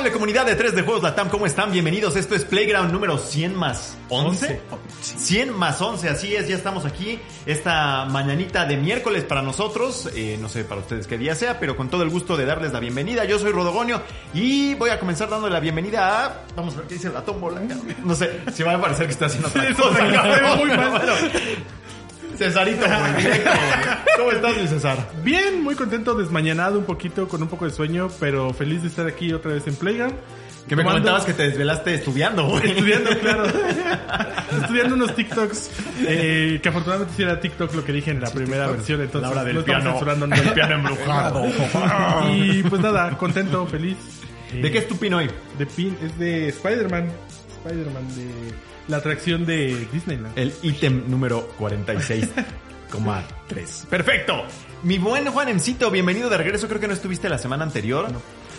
Amable comunidad de 3 de Juegos Latam, ¿cómo están? Bienvenidos. Esto es Playground número 100 más 11. 100 más 11, así es, ya estamos aquí. Esta mañanita de miércoles para nosotros. Eh, no sé para ustedes qué día sea, pero con todo el gusto de darles la bienvenida. Yo soy Rodogonio y voy a comenzar dándole la bienvenida a. Vamos a ver qué dice la tómbola. No sé, si va a parecer que está haciendo otra cosa. muy mal. Bueno, Cesarito, güey, directo, güey. ¿Cómo estás, mi César? Bien, muy contento, desmañanado un poquito, con un poco de sueño, pero feliz de estar aquí otra vez en Playground. Que me Tomando- comentabas que te desvelaste estudiando, güey. Estudiando, claro. Estudiando unos TikToks. eh, que afortunadamente sí era TikTok lo que dije en la primera versión. Entonces, La hora del no estamos piano. censurando nada. piano embrujado. Y pues nada, contento, feliz. Eh, ¿De qué es tu pin hoy? De pin, es de Spider-Man. Spider-Man, de la atracción de Disneyland. El ítem número 46,3. Perfecto. Mi buen Juanemcito, bienvenido de regreso. Creo que no estuviste la semana anterior.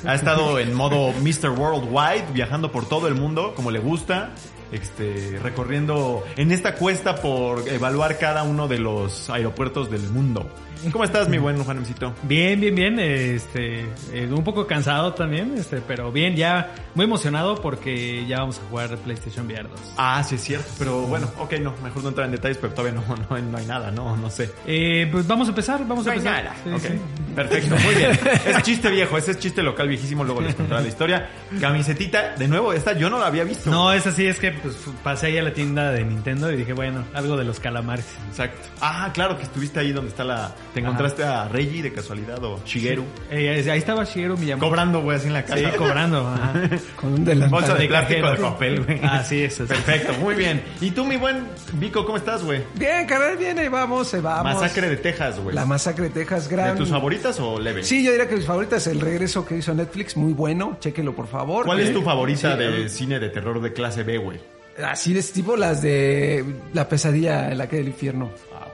Ha estado en modo Mr. Worldwide, viajando por todo el mundo, como le gusta. Este, recorriendo en esta cuesta por evaluar cada uno de los aeropuertos del mundo. ¿Cómo estás, mi buen Juanemcito? Bien, bien, bien, este, eh, un poco cansado también, este, pero bien, ya muy emocionado porque ya vamos a jugar PlayStation VR 2. Ah, sí es cierto, pero bueno, ok, no, mejor no entrar en detalles, pero todavía no, no, no hay nada, no, no sé. Eh, pues vamos a empezar, vamos No a hay empezar. nada. Sí, Ok, sí. Perfecto, muy bien. Es chiste viejo, ese es chiste local viejísimo, luego les contaré la historia. Camisetita, de nuevo, esta yo no la había visto. No, es así, es que pues, pasé ahí a la tienda de Nintendo y dije, bueno, algo de los calamares. Exacto. Ah, claro que estuviste ahí donde está la... ¿Te encontraste a Reggie de casualidad o Shigeru? Eh, ahí estaba Shigeru Miyamoto. Cobrando, güey, así en la Sí, calle. cobrando. ajá. Con un delantal. Bolsa de de plástico de papel, güey. Así es, así. Perfecto, muy bien. ¿Y tú, mi buen Vico, cómo estás, güey? Bien, carnal, bien, ahí vamos, ahí vamos. Masacre de Texas, güey. La masacre de Texas, ¿De gran. tus favoritas o leve? Sí, yo diría que mis favoritas, el regreso que hizo Netflix, muy bueno, chéquenlo por favor. ¿Cuál es Eh, tu favorita sí, de cine de terror de clase B, güey? Así de este tipo, las de La pesadilla en la calle del infierno. Ah,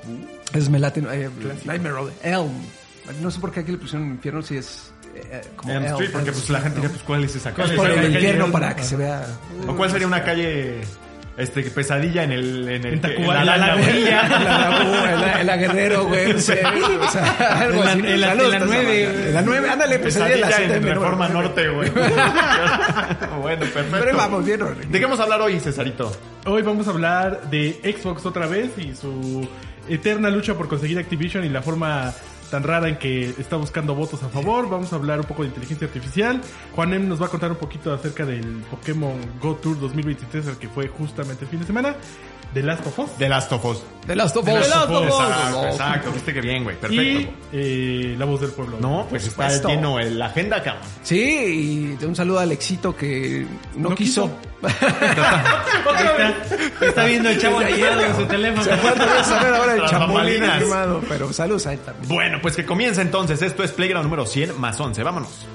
Es me late, eh, Nightmare Elm. No sé por qué aquí le pusieron infierno si es eh, como Elm Elm, Street, porque pues la gente dice, pues, ¿cuál es esa Es calle? por ¿Cuál el es infierno para que se vea. ¿O cuál sería una calle, este, pesadilla en el, en el, En Tacuba- en la, la la, la- la Guerrero, güey. o sea, algo así. en la- Saludos, en la Tazamán. nueve. En la 9, ándale, pesadilla en la Pesadilla siete, en menor. Reforma Norte, güey. bueno, perfecto. Pero vamos, bien. ¿De qué vamos a hablar hoy, Cesarito? Hoy vamos a hablar de Xbox otra vez y su eterna lucha por conseguir Activision y la forma tan rara en que está buscando votos a favor. Vamos a hablar un poco de inteligencia artificial. Juan M nos va a contar un poquito acerca del Pokémon Go Tour 2023, el que fue justamente el fin de semana. The Last of Us. The Last of Us. The Last of The Us. Last of Us. Exacto, exacto. Viste que bien, güey. Perfecto. Y eh, La Voz del Pueblo. No, pues está lleno en la agenda, cabrón. Sí, y un saludo a Alexito que no, No quiso. Está viendo el chavo animado en su teléfono. Se a saber ahora el chapulín animado, pero saludos a él también. Bueno, pues que comienza entonces. Esto es Playground número 100 más 11. Vámonos.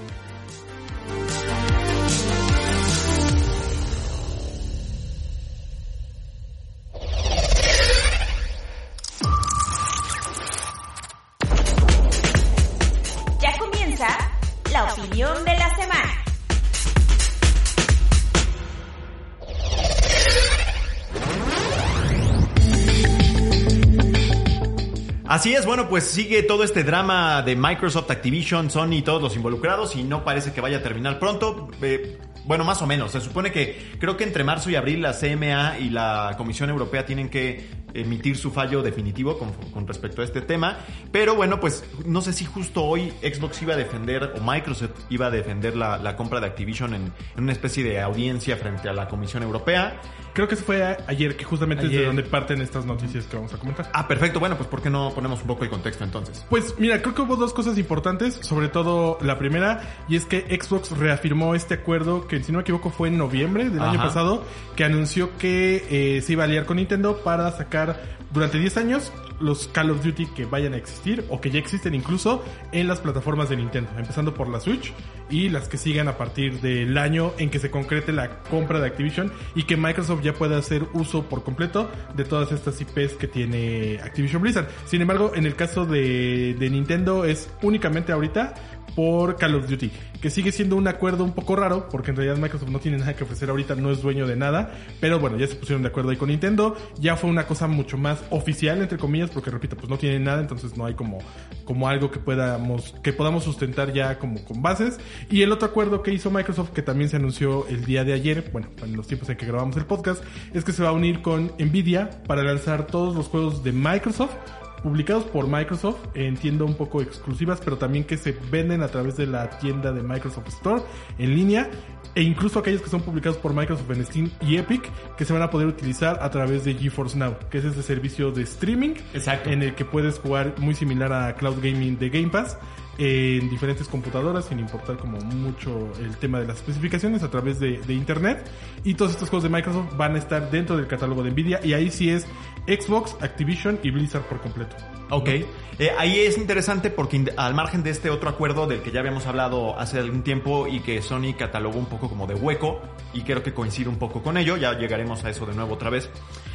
Así es, bueno, pues sigue todo este drama de Microsoft, Activision, Sony y todos los involucrados y no parece que vaya a terminar pronto. Eh, bueno, más o menos. Se supone que creo que entre marzo y abril la CMA y la Comisión Europea tienen que emitir su fallo definitivo con, respecto a este tema. Pero bueno, pues no sé si justo hoy Xbox iba a defender o Microsoft iba a defender la, compra de Activision en una especie de audiencia frente a la Comisión Europea. Creo que se fue ayer, que justamente es de donde parten estas noticias que vamos a comentar. Ah, perfecto. Bueno, pues ¿por qué no ponemos un poco el contexto entonces? Pues mira, creo que hubo dos cosas importantes, sobre todo la primera, y es que Xbox reafirmó este acuerdo que si no me equivoco fue en noviembre del año pasado, que anunció que eh, se iba a aliar con Nintendo para sacar durante 10 años los Call of Duty que vayan a existir o que ya existen incluso en las plataformas de Nintendo, empezando por la Switch y las que sigan a partir del año en que se concrete la compra de Activision y que Microsoft ya pueda hacer uso por completo de todas estas IPs que tiene Activision Blizzard. Sin embargo, en el caso de, de Nintendo es únicamente ahorita por Call of Duty, que sigue siendo un acuerdo un poco raro, porque en realidad Microsoft no tiene nada que ofrecer ahorita, no es dueño de nada, pero bueno, ya se pusieron de acuerdo ahí con Nintendo, ya fue una cosa mucho más oficial, entre comillas, porque repito, pues no tiene nada, entonces no hay como, como algo que podamos, que podamos sustentar ya como con bases. Y el otro acuerdo que hizo Microsoft, que también se anunció el día de ayer, bueno, en los tiempos en que grabamos el podcast, es que se va a unir con Nvidia para lanzar todos los juegos de Microsoft publicados por Microsoft, entiendo un poco exclusivas, pero también que se venden a través de la tienda de Microsoft Store en línea e incluso aquellos que son publicados por Microsoft en Steam y Epic que se van a poder utilizar a través de GeForce Now, que es ese servicio de streaming Exacto. en el que puedes jugar muy similar a Cloud Gaming de Game Pass en diferentes computadoras sin importar como mucho el tema de las especificaciones a través de, de internet y todos estos juegos de Microsoft van a estar dentro del catálogo de Nvidia y ahí sí es Xbox, Activision y Blizzard por completo. Ok. Eh, ahí es interesante porque al margen de este otro acuerdo del que ya habíamos hablado hace algún tiempo y que Sony catalogó un poco como de hueco y creo que coincide un poco con ello, ya llegaremos a eso de nuevo otra vez.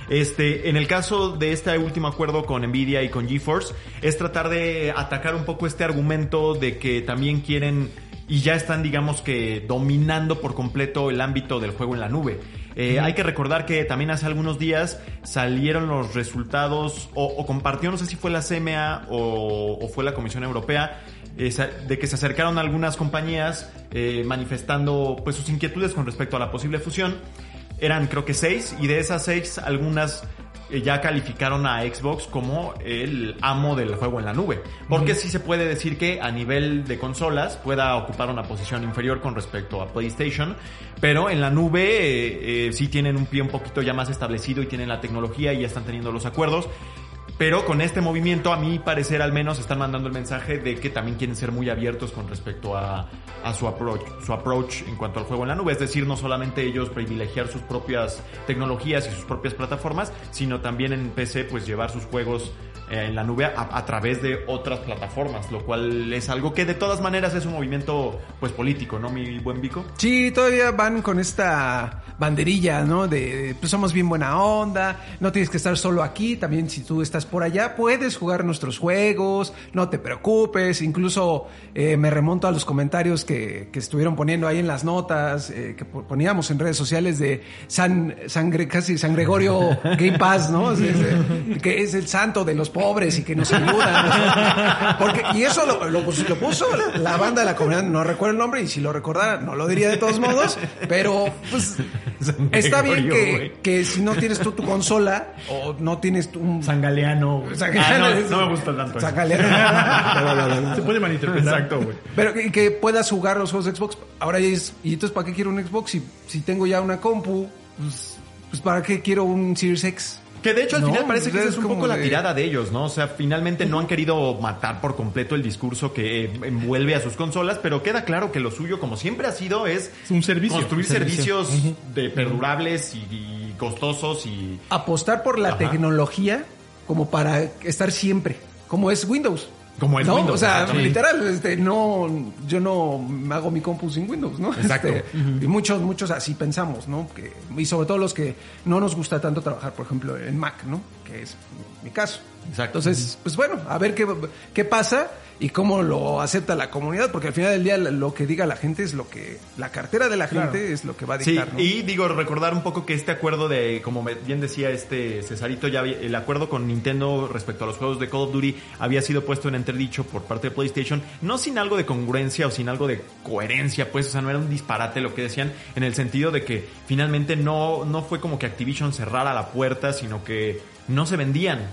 Este, en el caso de este último acuerdo con Nvidia y con GeForce es tratar de atacar un poco este argumento de que también quieren y ya están digamos que dominando por completo el ámbito del juego en la nube. Eh, Hay que recordar que también hace algunos días salieron los resultados o, o compartió, no sé si fue la CMA o, o fue la Comisión Europea, eh, de que se acercaron algunas compañías eh, manifestando pues sus inquietudes con respecto a la posible fusión. Eran creo que seis y de esas seis algunas eh, ya calificaron a Xbox como el amo del juego en la nube. Porque sí se puede decir que a nivel de consolas pueda ocupar una posición inferior con respecto a PlayStation, pero en la nube eh, eh, sí tienen un pie un poquito ya más establecido y tienen la tecnología y ya están teniendo los acuerdos. Pero con este movimiento, a mi parecer al menos, están mandando el mensaje de que también quieren ser muy abiertos con respecto a, su, approach, su approach en cuanto al juego en la nube. Es decir, no solamente ellos privilegiar sus propias tecnologías y sus propias plataformas, sino también en PC pues llevar sus juegos en la nube a, a través de otras plataformas, lo cual es algo que de todas maneras es un movimiento pues político, ¿no, mi buen Vico? Sí, todavía van con esta banderilla, ¿no? De, pues somos bien buena onda, no tienes que estar solo aquí, también si tú estás por allá puedes jugar nuestros juegos, no te preocupes, incluso eh, me remonto a los comentarios que, que estuvieron poniendo ahí en las notas, eh, que po- poníamos en redes sociales de San, San casi San Gregorio Game Pass, ¿no? Que es el santo de los pobres y que nos ayuda. ¿no? Porque, y eso lo, lo pus- lo puso la banda de la comunidad, no recuerdo el nombre, y si lo recordara, no lo diría de todos modos, pero pues está bien que, si no tienes tú tu consola o no tienes tu- un... San Galeano. güey. San Ah, no, me gusta tanto eso. San Galeano. Se puede malinterpretar. Exacto, güey. Pero que, que puedas jugar los juegos de Xbox. Ahora ya es, ¿y entonces para qué quiero un Xbox si, si tengo ya una compu? Pues, pues para qué quiero un Series X. Que de hecho al No, final parece que esa es un poco la de- tirada de ellos, ¿no? O sea, finalmente no han querido matar por completo el discurso que envuelve a sus consolas, pero queda claro que lo suyo, como siempre ha sido, es Es un servicio. construir Un servicio. servicios de perdurables y, y costosos y Apostar por la Ajá. tecnología como para estar siempre, como es Windows. Como es ¿No? Windows, O sea, literal, este, no, yo no hago mi compu sin Windows, ¿no? Exacto. Este, Y muchos, muchos así pensamos, ¿no? Que, y sobre todo los que no nos gusta tanto trabajar, por ejemplo, en Mac, ¿no? Que es mi caso. Exacto. Entonces, pues bueno, a ver qué, qué pasa y cómo lo acepta la comunidad, porque al final del día lo que diga la gente es lo que, la cartera de la gente es lo que va a Sí, dictar, ¿no? y digo, recordar un poco que este acuerdo de, como bien decía este Cesarito, ya el acuerdo con Nintendo respecto a los juegos de Call of Duty había sido puesto en entredicho por parte de PlayStation, no sin algo de congruencia o sin algo de coherencia, pues, o sea, no era un disparate lo que decían, en el sentido de que finalmente no, no fue como que Activision cerrara la puerta, sino que no se vendían.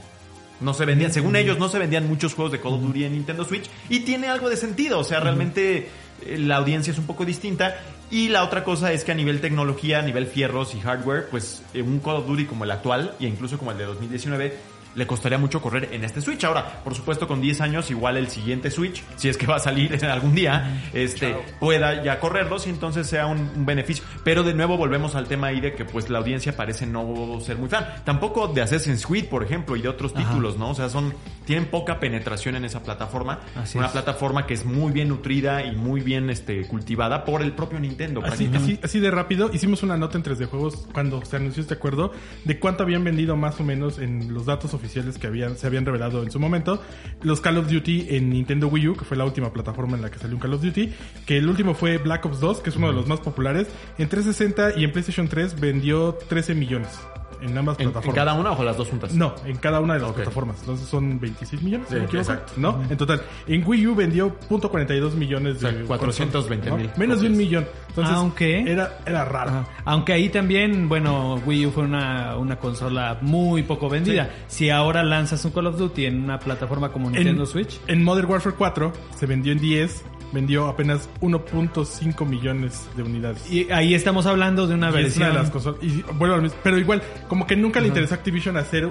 No se vendían, según ellos, no se vendían muchos juegos de Call of Duty en Nintendo Switch y tiene algo de sentido, o sea, realmente eh, la audiencia es un poco distinta y la otra cosa es que a nivel tecnología, a nivel fierros y hardware, pues eh, un Call of Duty como el actual e incluso como el de 2019 le costaría mucho correr en este Switch. Ahora, por supuesto, con 10 años, igual el siguiente Switch, si es que va a salir algún día, este, pueda ya correrlos y entonces sea un, un beneficio. Pero de nuevo volvemos al tema ahí de que pues la audiencia parece no ser muy fan. Tampoco de Assassin's Creed, por ejemplo, y de otros títulos, ¿no? O sea, son, tienen poca penetración en esa plataforma. Así una es. plataforma que es muy bien nutrida y muy bien este, cultivada por el propio Nintendo. Así, así, así de rápido, hicimos una nota en 3D Juegos cuando se anunció este acuerdo de cuánto habían vendido más o menos en los datos oficiales que habían, se habían revelado en su momento los Call of Duty en Nintendo Wii U, que fue la última plataforma en la que salió un Call of Duty, que el último fue Black Ops 2, que es uno de los más populares. En 360 y en PlayStation 3 vendió 13 millones en ambas ¿En, en plataformas. cada una o las dos juntas? No, en cada una de las Ok. plataformas. Entonces son 26 millones, si Sí, me equivoco. exacto. ¿No? En total. En Wii U vendió .42 millones de... O sea, 420 ¿no? mil Menos de un millón. Entonces, Aunque- era, era raro. Ajá. Aunque ahí también, bueno, Wii U fue una, una consola muy poco vendida. Si ahora lanzas un Call of Duty en una plataforma como Nintendo Switch, En Modern Warfare 4 se vendió en 10, vendió apenas 1.5 millones de unidades. y ahí estamos hablando de una Y es una versión... de las consolas. Y vuelvo al mismo- Pero igual, como que nunca le interesó a Activision hacer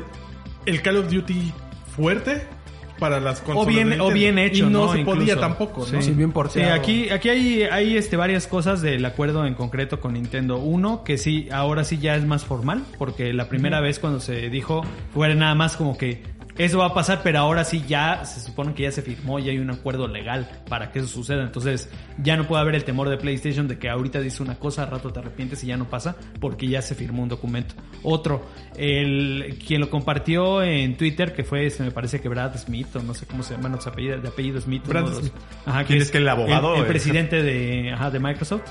el Call of Duty fuerte para las consolas. o bien, o bien hecho, Y no, ¿no? se podía tampoco, ¿no? Sí, bien Sí, porteado. aquí, aquí hay, hay este, varias cosas del acuerdo en concreto con Nintendo. Uno, que sí, ahora sí ya es más formal, porque la primera vez cuando se dijo, fue nada más como que eso va a pasar, pero ahora sí ya se supone que ya se firmó y hay un acuerdo legal para que eso suceda. Entonces ya no puede haber el temor de PlayStation de que ahorita dice una cosa, al rato te arrepientes y ya no pasa, porque ya se firmó un documento. Otro, el quien lo compartió en Twitter, que fue, se me parece que Brad Smith, o no sé cómo se llama, no, su apellido, de apellido Smith. Brad los- Smith. Ajá, ¿Quién es que el abogado? el, el presidente de, ajá, de Microsoft.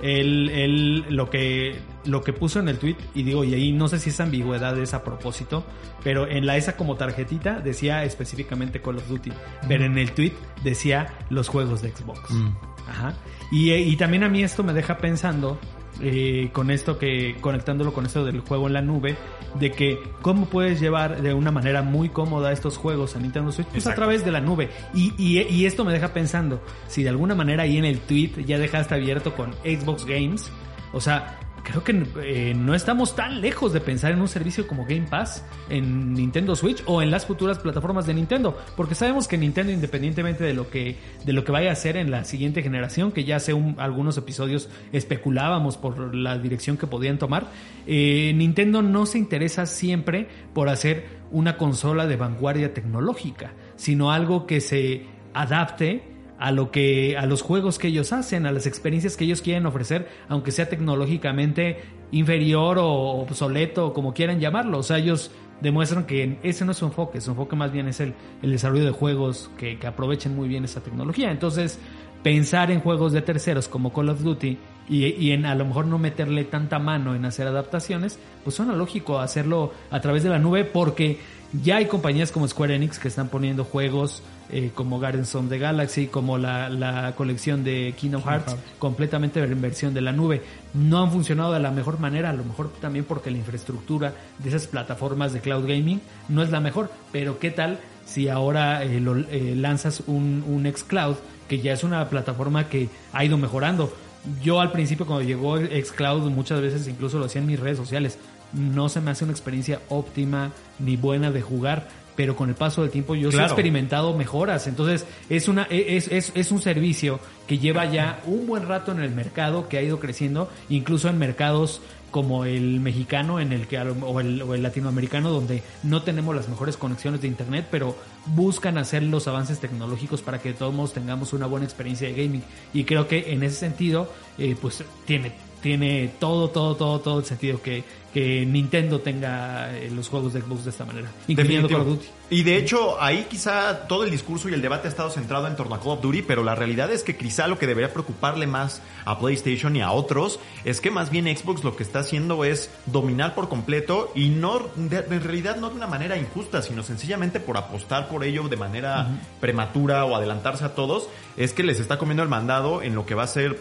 Él, él lo que lo que puso en el tweet y digo y ahí no sé si esa ambigüedad es a propósito pero en la esa como tarjetita decía específicamente Call of Duty pero en el tweet decía los juegos de Xbox Mm. Ajá. Y, eh, y también a mí esto me deja pensando eh, con esto que conectándolo con esto del juego en la nube de que cómo puedes llevar de una manera muy cómoda estos juegos a Nintendo Switch pues a Exacto. través de la nube y, y, y esto me deja pensando si de alguna manera ahí en el tweet ya dejaste abierto con Xbox Games o sea creo que eh, no estamos tan lejos de pensar en un servicio como Game Pass en Nintendo Switch o en las futuras plataformas de Nintendo, porque sabemos que Nintendo independientemente de lo que de lo que vaya a hacer en la siguiente generación, que ya hace un- algunos episodios especulábamos por la dirección que podían tomar, eh, Nintendo no se interesa siempre por hacer una consola de vanguardia tecnológica, sino algo que se adapte a lo que a los juegos que ellos hacen, a las experiencias que ellos quieren ofrecer, aunque sea tecnológicamente inferior o obsoleto, como quieran llamarlo. O sea, ellos demuestran que ese no es su enfoque, su enfoque más bien es el, el desarrollo de juegos que, que aprovechen muy bien esa tecnología. Entonces, pensar en juegos de terceros como Call of Duty y, y en a lo mejor no meterle tanta mano en hacer adaptaciones, pues suena lógico hacerlo a través de la nube porque ya hay compañías como Square Enix que están poniendo juegos eh, como Guardians of the Galaxy, como la, la colección de Kingdom Hearts, completamente en versión de la nube. No han funcionado de la mejor manera, a lo mejor también porque la infraestructura de esas plataformas de cloud gaming no es la mejor, pero ¿qué tal si ahora eh, lo- eh, lanzas un, un xCloud, que ya es una plataforma que ha ido mejorando? Yo al principio cuando llegó xCloud muchas veces incluso lo hacía en mis redes sociales, no se me hace una experiencia óptima ni buena de jugar, pero con el paso del tiempo yo sí he Claro. experimentado mejoras. Entonces es una es, es, es un servicio que lleva ya un buen rato en el mercado, que ha ido creciendo, incluso en mercados como el mexicano en el que el, o el latinoamericano donde no tenemos las mejores conexiones de internet pero buscan hacer los avances tecnológicos para que todos tengamos una buena experiencia de gaming y creo que en ese sentido eh, pues tiene tiene todo todo todo todo el sentido que, que Nintendo tenga eh, los juegos de Xbox de esta manera. Incluyendo Call of. Duty. Y de hecho, ahí quizá todo el discurso y el debate ha estado centrado en torno a Call of Duty, pero la realidad es que quizá lo que debería preocuparle más a PlayStation y a otros es que más bien Xbox lo que está haciendo es dominar por completo y no, de- en realidad no de una manera injusta, sino sencillamente por apostar por ello de manera prematura o adelantarse a todos, es que les está comiendo el mandado en lo que va a ser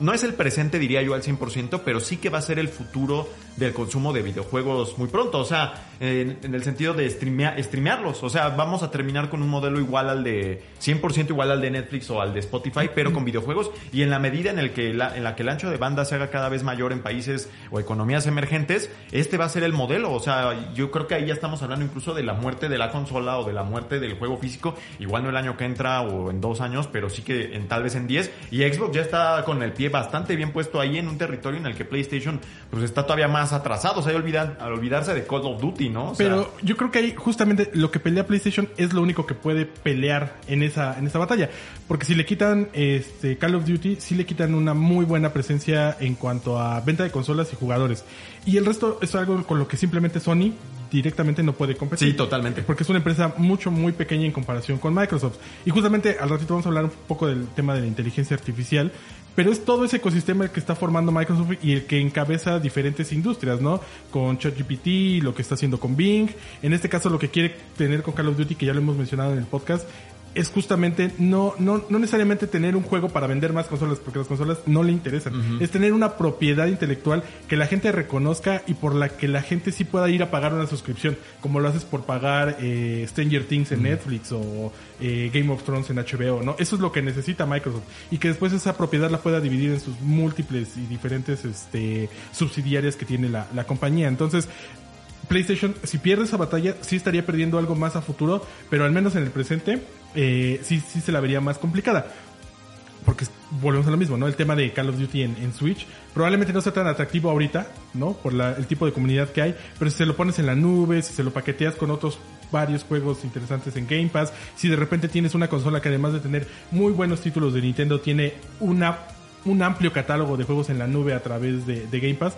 no es el presente, diría yo, al 100%, pero sí que va a ser el futuro del consumo de videojuegos muy pronto. O sea, en, el sentido de streamea- streamearlos. O sea, vamos a terminar con un modelo igual al de 100% igual al de Netflix o al de Spotify, pero con videojuegos. Y en la medida en, el que la, en la que el ancho de banda se haga cada vez mayor en países o economías emergentes, este va a ser el modelo. O sea, yo creo que ahí ya estamos hablando incluso de la muerte de la consola o de la muerte del juego físico. Igual no el año que entra o en dos años, pero sí que en, tal vez en 10. Y Xbox ya está con el pie bastante bien puesto ahí en un territorio en el que PlayStation pues está todavía más atrasado. O sea, olvidan, al olvidarse de Call of Duty, ¿no? Pero yo creo que ahí justamente lo que pelea PlayStation es lo único que puede pelear en esa, en esa batalla. Porque si le quitan este Call of Duty, sí le quitan una muy buena presencia en cuanto a venta de consolas y jugadores. Y el resto es algo con lo que simplemente Sony directamente no puede competir. Sí, totalmente. Porque es una empresa mucho, muy pequeña en comparación con Microsoft. Y justamente al ratito vamos a hablar un poco del tema de la inteligencia artificial. Pero es todo ese ecosistema el que está formando Microsoft y el que encabeza diferentes industrias, ¿no? Con ChatGPT, lo que está haciendo con Bing. En este caso, lo que quiere tener con Call of Duty, que ya lo hemos mencionado en el podcast, es justamente no, no, no necesariamente tener un juego para vender más consolas, porque las consolas no le interesan. Es tener una propiedad intelectual que la gente reconozca y por la que la gente sí pueda ir a pagar una suscripción, como lo haces por pagar eh, Stranger Things en Netflix o eh, Game of Thrones en HBO, ¿no? Eso es lo que necesita Microsoft. Y que después esa propiedad la pueda dividir en sus múltiples y diferentes este, subsidiarias que tiene la, la compañía. Entonces, PlayStation, si pierde esa batalla, sí estaría perdiendo algo más a futuro, pero al menos en el presente, eh, sí, sí se la vería más complicada. Porque volvemos a lo mismo, ¿no? El tema de Call of Duty en, en Switch probablemente no sea tan atractivo ahorita, ¿no? Por la- el tipo de comunidad que hay, pero si se lo pones en la nube, si se lo paqueteas con otros varios juegos interesantes en Game Pass, si de repente tienes una consola que además de tener muy buenos títulos de Nintendo, tiene una, un amplio catálogo de juegos en la nube a través de, de Game Pass,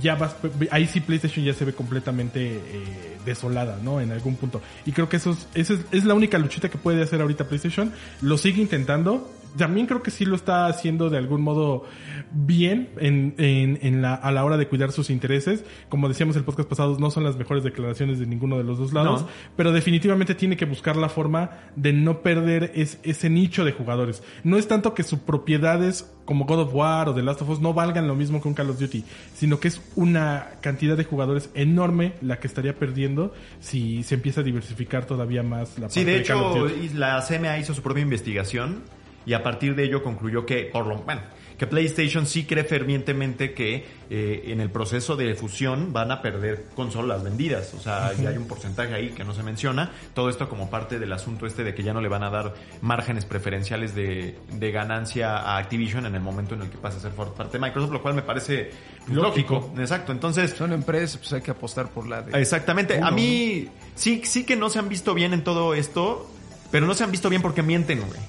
ya vas, ahí sí PlayStation ya se ve completamente eh, desolada, ¿no? En algún punto. Y creo que eso es, esa es, es la única luchita que puede hacer ahorita PlayStation. Lo sigue intentando. También creo que sí lo está haciendo de algún modo bien en, en, en la, a la hora de cuidar sus intereses. Como decíamos el podcast pasado, no son las mejores declaraciones de ninguno de los dos lados. No. Pero definitivamente tiene que buscar la forma de no perder es- ese nicho de jugadores. No es tanto que sus propiedades como God of War o The Last of Us no valgan lo mismo que un Call of Duty, sino que es una cantidad de jugadores enorme la que estaría perdiendo si se empieza a diversificar todavía más la Sí, parte de Call of hecho, Duty. la CMA hizo su propia investigación y a partir de ello concluyó que, por lo bueno, que PlayStation sí cree fervientemente que eh, en el proceso de fusión van a perder consolas vendidas. O sea, ya hay un porcentaje ahí que no se menciona. Todo esto como parte del asunto este de que ya no le van a dar márgenes preferenciales de, de ganancia a Activision en el momento en el que pase a ser parte de Microsoft, lo cual me parece lógico. Exacto. Entonces, Son empresas, pues hay que apostar por la de... Exactamente. A mí sí, sí que no se han visto bien en todo esto, pero no se han visto bien porque mienten, güey.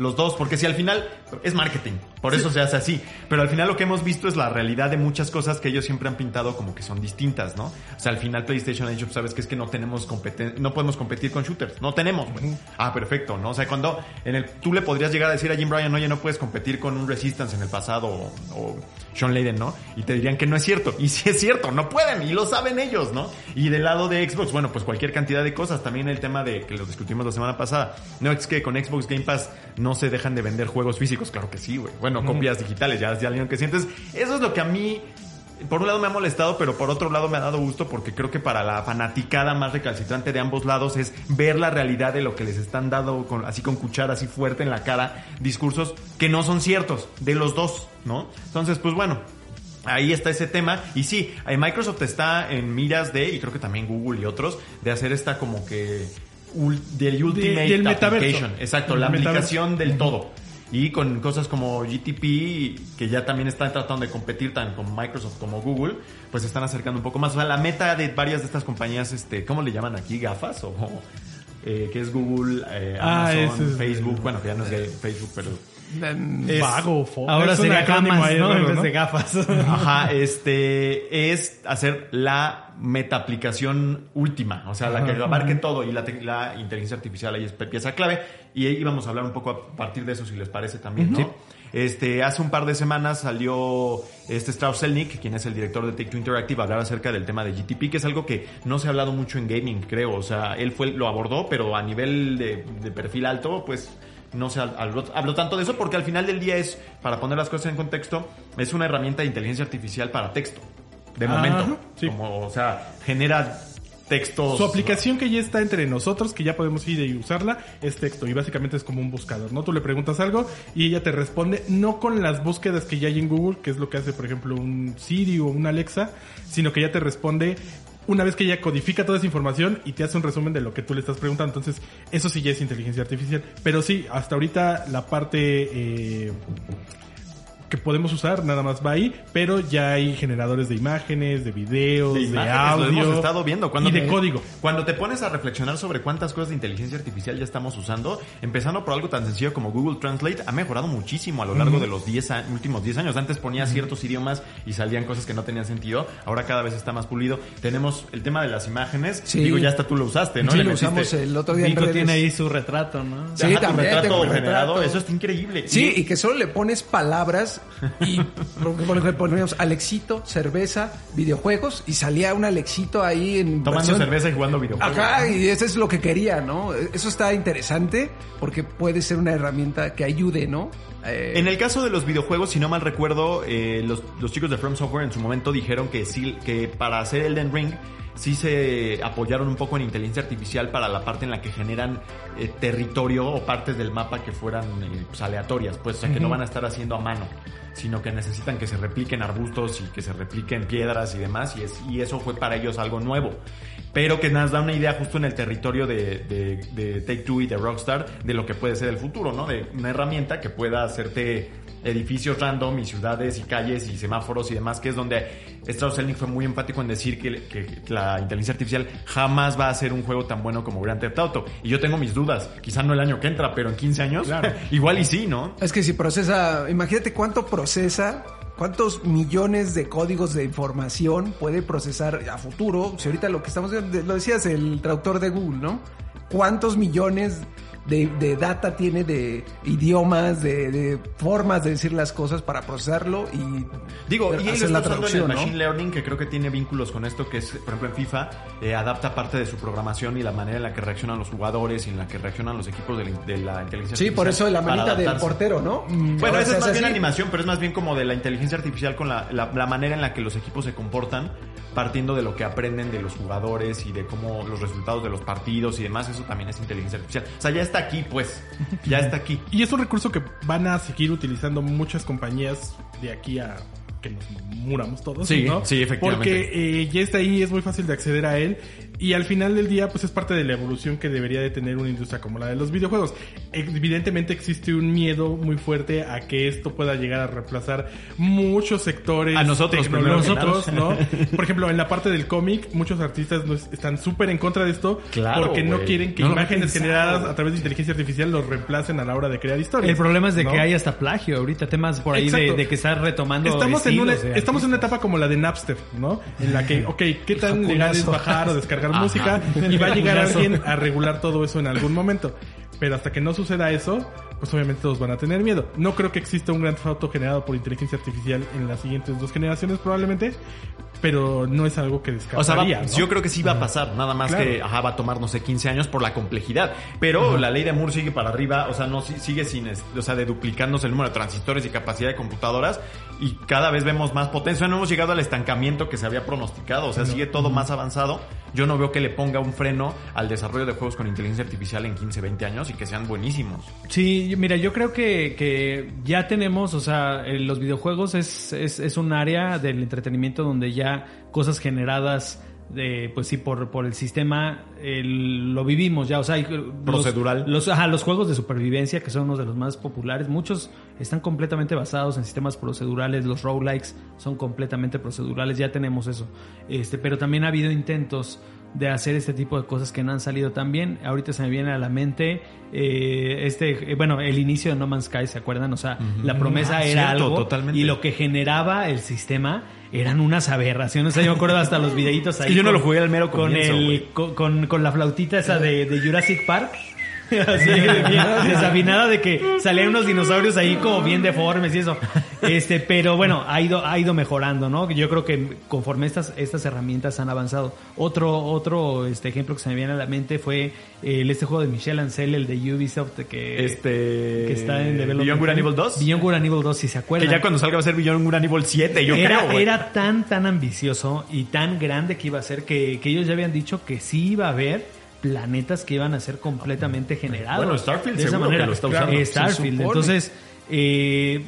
Los dos, porque si al final es marketing, por eso se hace así. Pero al final lo que hemos visto es la realidad de muchas cosas que ellos siempre han pintado como que son distintas, ¿no? O sea, al final PlayStation ha dicho, pues, sabes que es que no tenemos competen no podemos competir con shooters, no tenemos, güey. Ah, perfecto, ¿no? O sea, cuando en el tú le podrías llegar a decir a Jim Bryan, oye, no puedes competir con un Resistance en el pasado o, o Sean Layden, ¿no? Y te dirían que no es cierto. Y sí es cierto, no pueden, y lo saben ellos, ¿no? Y del lado de Xbox, bueno, pues cualquier cantidad de cosas. También el tema de que lo discutimos la semana pasada. No es que con Xbox Game Pass no se dejan de vender juegos físicos, claro que sí, güey. Bueno, copias digitales, ya, ya que sientes. Eso es lo que a mí por un lado me ha molestado, pero por otro lado me ha dado gusto porque creo que para la fanaticada más recalcitrante de ambos lados es ver la realidad de lo que les están dando con, así con cuchara, así fuerte en la cara, discursos que no son ciertos, de los dos, ¿no? Entonces, pues bueno, Ahí está ese tema. Y sí, eh, Microsoft está en miras de, y creo que también Google y otros, de hacer esta como que del Ultimate del metaverso. Application. Exacto, El la metaverso. aplicación del todo. Y con cosas como GTP, que ya también están tratando de competir tan con Microsoft como Google, pues se están acercando un poco más. O sea, la meta de varias de estas compañías, este, ¿cómo le llaman aquí? ¿Gafas? O, eh, que es Google, eh, Ah, Amazon, Facebook. Bueno, que ya no es Facebook, pero Es- Vago, Ahora es sería ahí ¿no? En de gafas. Ajá, este es hacer la meta aplicación última, o sea, la que abarque todo y la, te- la inteligencia artificial ahí es pieza clave y ahí vamos a hablar un poco a partir de eso si les parece también, ¿no? Este, hace un par de semanas salió este Strauss Zelnick, quien es el director de Take Two Interactive, a hablar acerca del tema de GTP, que es algo que no se ha hablado mucho en gaming, creo. O sea, él fue, lo abordó, pero a nivel de, de perfil alto, pues no se habló, habló tanto de eso porque al final del día es, para poner las cosas en contexto, es una herramienta de inteligencia artificial para texto. De Ajá, momento. sí. Como, o sea, genera textos. Su aplicación que ya está entre nosotros, que ya podemos ir y usarla, es texto y básicamente es como un buscador, ¿no? Tú le preguntas algo y ella te responde no con las búsquedas que ya hay en Google, que es lo que hace, por ejemplo, un Siri o un Alexa, sino que ya te responde una vez que ella codifica toda esa información y te hace un resumen de lo que tú le estás preguntando. Entonces, eso sí ya es inteligencia artificial. Pero sí, hasta ahorita la parte... eh, que podemos usar, nada más va ahí, pero ya hay generadores de imágenes, de videos, de de, audio. lo hemos estado viendo. Cuando y de te- código. Cuando te pones a reflexionar sobre cuántas cosas de inteligencia artificial ya estamos usando, empezando por algo tan sencillo como Google Translate, ha mejorado muchísimo a lo largo de los 10 a- últimos 10 años. Antes ponía ciertos idiomas y salían cosas que no tenían sentido. Ahora cada vez está más pulido. Tenemos el tema de las imágenes. Sí. Digo, ya hasta tú lo usaste, ¿no? Sí, Le lo metiste- usamos el otro día en redes. tiene ahí su retrato, ¿no? Sí, Ajá, tu retrato generado. retrato. Eso está increíble. Sí, Y- y que solo le pones palabras y por por ejemplo poníamos Alexito, cerveza, videojuegos y salía un Alexito ahí en Tomando versión- cerveza y jugando videojuegos. Ajá, y eso es lo que quería, ¿no? Eso está interesante porque puede ser una herramienta que ayude, ¿no? Eh, En el caso de los videojuegos, si no mal recuerdo, eh, los, los chicos de From Software en su momento dijeron que sí, que para hacer Elden Ring sí se apoyaron un poco en inteligencia artificial para la parte en la que generan eh, territorio o partes del mapa que fueran eh, pues, aleatorias, pues, o sea, que no van a estar haciendo a mano, sino que necesitan que se repliquen arbustos y que se repliquen piedras y demás, y, es, y eso fue para ellos algo nuevo. Pero que nos da una idea justo en el territorio de, de, de Take Two y de Rockstar de lo que puede ser el futuro, ¿no? De una herramienta que pueda hacerte edificios random y ciudades y calles y semáforos y demás, que es donde Strauss Zelnick fue muy enfático en decir que, que la inteligencia artificial jamás va a ser un juego tan bueno como Grand Theft Auto. Y yo tengo mis dudas, quizá no el año que entra, pero en 15 años, Claro. igual y sí, ¿no? Es que si procesa, imagínate cuánto procesa, cuántos millones de códigos de información puede procesar a futuro. Si ahorita lo que estamos viendo, lo decías, el traductor de Google, ¿no? ¿Cuántos millones de, de data tiene de idiomas, de, de formas de decir las cosas para procesarlo y Digo, y hacer la usando en el traducción, ¿no? Machine Learning, que creo que tiene vínculos con esto, que es, por ejemplo, en FIFA, eh, adapta parte de su programación y la manera en la que reaccionan los jugadores y en la que reaccionan los equipos de la, de la inteligencia Sí, por eso artificial la manita del portero, ¿no? Bueno, Ahora esa es más hace bien así. animación, pero es más bien como de la inteligencia artificial con la, la- la manera en la que los equipos se comportan, partiendo de lo que aprenden de los jugadores y de cómo los resultados de los partidos y demás. Eso también es inteligencia artificial. O sea, ya está aquí, pues. Ya está aquí. Y es un recurso que van a seguir utilizando muchas compañías de aquí a que nos muramos todos, Sí, ¿no? sí, efectivamente. Porque eh, ya está ahí, es muy fácil de acceder a él y al final del día pues es parte de la evolución que debería de tener una industria como la de los videojuegos. Evidentemente existe un miedo muy fuerte a que esto pueda llegar a reemplazar muchos sectores A nosotros, nosotros. ¿no? Por ejemplo, en la parte del cómic, muchos artistas están súper en contra de esto Claro, porque no quieren que No imágenes generadas a través de inteligencia artificial los reemplacen a la hora de crear historias. El problema es de ¿no? que hay hasta plagio ahorita, temas por ahí de, que estás retomando Estamos en, una, estamos en una etapa como la de Napster, ¿no? En la que, ok, ¿qué tan legal es bajar o descargar Ajá. música? Y va a llegar alguien a regular todo eso en algún momento. Pero hasta que no suceda eso, pues obviamente todos van a tener miedo. No creo que exista un gran auto generado por inteligencia artificial en las siguientes dos generaciones probablemente, pero no es algo que O sea, va- descartaría, ¿no? yo creo que sí va a pasar, nada más Claro. que ajá, va a tomar, no sé, 15 años por la complejidad. Pero la ley de Moore sigue para arriba, o sea, no si- sigue sin, o sea, de duplicándose el número de transistores y capacidad de computadoras y cada vez vemos más potencia. No hemos llegado al estancamiento que se había pronosticado, o sea, sigue todo más avanzado. Yo no veo que le ponga un freno al desarrollo de juegos con inteligencia artificial en 15, 20 años y que sean buenísimos. Sí, mira, yo creo que, que ya tenemos, o sea, eh, los videojuegos es, es, es un área del entretenimiento donde ya cosas generadas de, pues sí, por, por el sistema, el- lo vivimos ya, o sea, los- Procedural. Los, ajá, los juegos de supervivencia, que son uno de los más populares, muchos están completamente basados en sistemas procedurales, los roguelikes son completamente procedurales, ya tenemos eso. Este, pero también ha habido intentos de hacer este tipo de cosas que no han salido tan bien. Ahorita se me viene a la mente eh, este, eh, bueno, el inicio de No Man's Sky, ¿se acuerdan? O sea, la promesa Ah, era cierto, algo totalmente. y lo que generaba el sistema eran unas aberraciones. O sea, yo me acuerdo hasta los videitos ahí. que yo no lo jugué al mero con el con, con la flautita esa de, de Jurassic Park. Así, bien desafinada de que salían unos dinosaurios ahí como bien deformes y eso. Este, pero bueno, ha ido, ha ido mejorando, ¿no? Yo creo que conforme estas, estas herramientas han avanzado. Otro, otro este ejemplo que se me viene a la mente fue el, este juego de Michel Ancel, el de Ubisoft, que, Este. que está en development. Beyond Good and Evil 2. Beyond Good and Evil 2, si se Que acuerdan. ya cuando salga va a ser Beyond Good and Evil 7, yo era, creo. güey. era tan, tan ambicioso y tan grande que iba a ser que, que ellos ya habían dicho que sí iba a haber planetas que iban a ser completamente generados. Bueno, Starfield de esa seguro que manera. lo está usando. Eh, Se Starfield. Entonces, eh,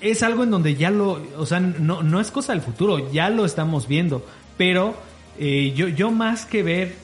es algo en donde ya lo, o sea, no, no es cosa del futuro, ya lo estamos viendo. Pero eh, yo, yo más que ver